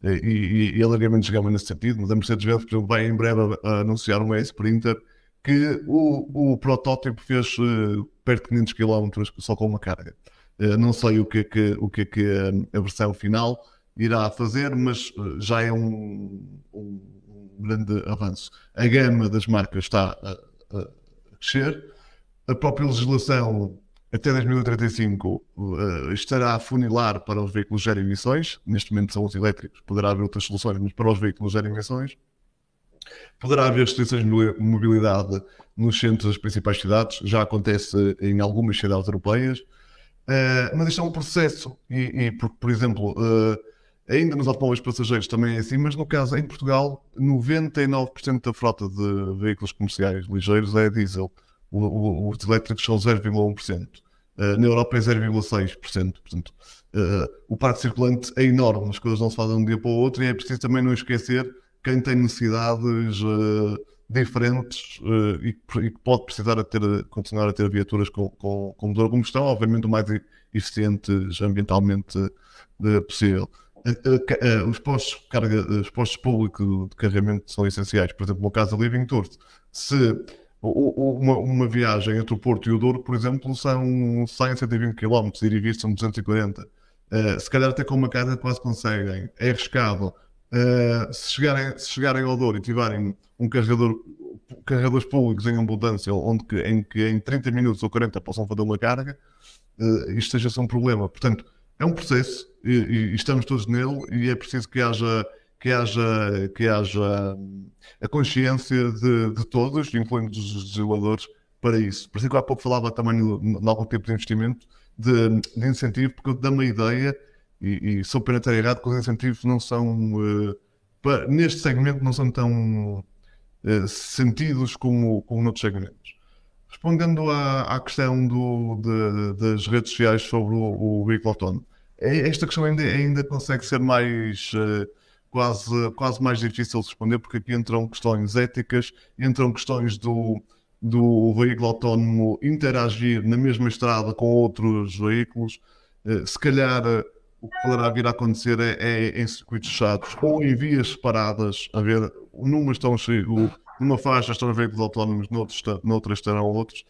e, e, e alargamentos de gama nesse sentido, mas a Mercedes-Benz vai em breve anunciar um E-Sprinter que o, o protótipo fez uh, perto de 500 km só com uma carga. Uh, não sei o que é que, o que, é que a, versão final irá fazer, mas uh, já é um, um, grande avanço. A gama das marcas está a, a crescer, a própria legislação até 2035 uh, estará a funilar para os veículos zero emissões. Neste momento são os elétricos, poderá haver outras soluções, mas para os veículos zero emissões. Poderá haver restrições de mobilidade nos centros das principais cidades, já acontece em algumas cidades europeias, uh, mas isto é um processo, e, e por, por, exemplo, uh, ainda nos automóveis passageiros também é assim, mas no caso em Portugal, 99% da frota de veículos comerciais ligeiros é diesel, o, o, os elétricos são 0,1%. Uh, na Europa é 0,6%. Portanto, o parque circulante é enorme, as coisas não se fazem de um dia para o outro e é preciso também não esquecer quem tem necessidades uh, diferentes e, que pode precisar de ter, continuar a ter viaturas com, com, com motor a combustão, obviamente o mais eficientes ambientalmente possível. Os postos, carga, os postos públicos de carregamento são essenciais. Por exemplo, no caso da Living Tour, se uma, uma, viagem entre o Porto e o Douro, por exemplo, são 100, 120 km, ir e vir são 240. Uh, se calhar até com uma carga quase conseguem. É arriscado. Uh, se, chegarem, se chegarem ao Douro e tiverem um carregador, carregadores públicos em abundância, onde que, em que em 30 minutos ou 40 possam fazer uma carga, uh, isto seja ser um problema. Portanto, é um processo e, e, estamos todos nele e é preciso que haja que haja, que haja hum, a consciência de, de todos, incluindo os desenvolvedores, para isso. Por isso que há pouco falava também de algum tipo de investimento, de, de incentivo, porque dá uma ideia, e, e errado, que os incentivos não são, uh, para, neste segmento, não são tão uh, sentidos como, como noutros segmentos. Respondendo à, à questão do, de, das redes sociais sobre o, veículo autónomo, é, esta questão ainda, ainda consegue ser mais. Uh, quase, quase mais difícil de responder, porque aqui entram questões éticas, entram questões do, do veículo autónomo interagir na mesma estrada com outros veículos. Eh, se calhar eh, o que poderá vir a acontecer é, é em circuitos fechados ou em vias separadas, a ver, numa estão numa faixa estão veículos autónomos, noutra estarão outros,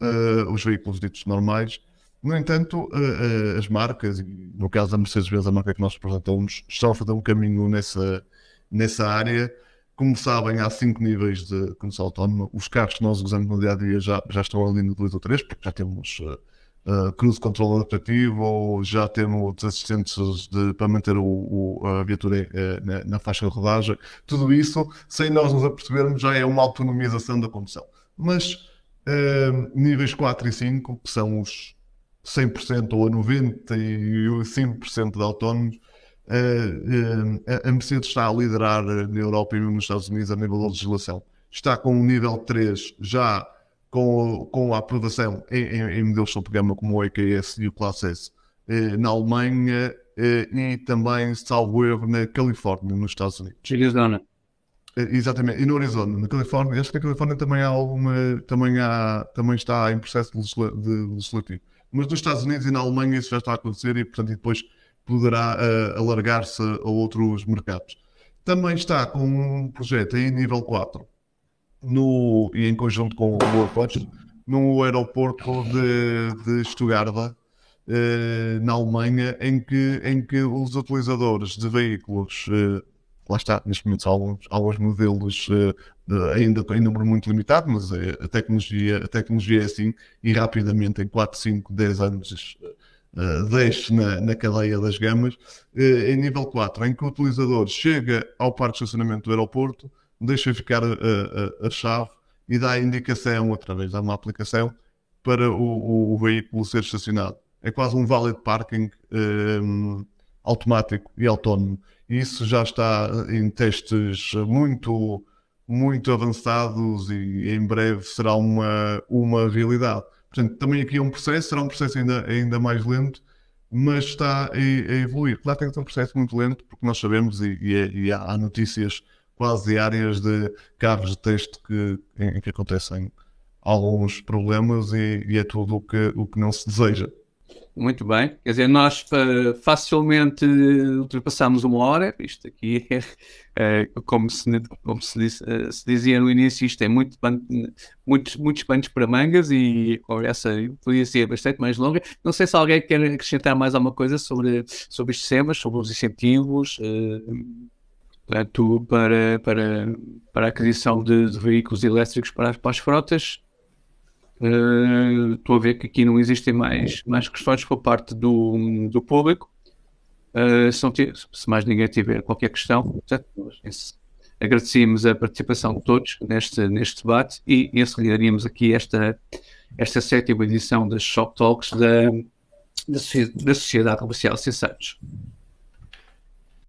uh, os veículos ditos normais. No entanto, uh, uh, as marcas, no caso da Mercedes-Benz, a marca que nós representamos, estão a fazer um caminho nessa, nessa área. Como sabem, há cinco níveis de condução autónoma. Os carros que nós usamos no dia a dia já, já estão ali no 2 ou 3, porque já temos uh, uh, cruise control adaptativo, já temos assistentes de, para manter o, o, a viatura uh, na, na, faixa de rodagem. Tudo isso, sem nós nos apercebermos, já é uma autonomização da condução. Mas níveis 4 e 5, que são os 100% ou a 95% de autónomos, a Mercedes está a liderar na Europa e mesmo nos Estados Unidos a nível da legislação. Está com o nível 3 já com, com a aprovação em, em, em modelos de programa como o EQS e o Class S eh, na Alemanha eh, e também, salvo erro, na Califórnia, nos Estados Unidos. Arizona. Eh, exatamente, e no Arizona, na Califórnia, acho que na Califórnia também há alguma, também, há, também está em processo de legislativo. Mas nos Estados Unidos e na Alemanha isso já está a acontecer e, portanto, e depois poderá uh, alargar-se a outros mercados. Também está com um projeto em nível 4 no, e em conjunto com o aeroporto no aeroporto de, de Stuttgart, uh, na Alemanha, em que, em que os utilizadores de veículos uh, lá está, neste momento alguns, alguns modelos uh, ainda em número muito limitado, mas uh, a, tecnologia, a tecnologia é assim e rapidamente em 4, 5, 10 anos uh, na, na cadeia das gamas. Uh, em nível 4, em que o utilizador chega ao parque de estacionamento do aeroporto, deixa ficar a, a, a chave e dá a indicação através de uma aplicação para o, o, veículo ser estacionado. É quase um valid parking um, automático e autónomo isso já está em testes muito, muito avançados e em breve será uma, uma realidade. Portanto, também aqui é um processo, será um processo ainda, ainda mais lento, mas está a, a evoluir. Claro, tem que ser um processo muito lento, porque nós sabemos e, e, é, e há, notícias quase diárias de carros de teste que, em, que acontecem alguns problemas e, e, é tudo o que, o que não se deseja. Muito bem. Quer dizer, nós uh, facilmente ultrapassamos uma hora. Isto aqui é, é como, se, como se, uh, se, dizia no início, isto é muito muitos, muitos panos para mangas e a conversa podia ser bastante mais longa. Não sei se alguém quer acrescentar mais alguma coisa sobre, sobre estes temas, sobre os incentivos. Portanto, para, para, para a aquisição de, de veículos elétricos para, para as frotas, Uh, estou a ver que aqui não existem mais, mais questões por parte do, do público. Uh, se, se, mais ninguém tiver qualquer questão, portanto, agradecemos a participação de todos neste, neste debate e encerraríamos aqui esta, esta sétima edição das Shop Talks da, da, da Sociedade Comercial Santos.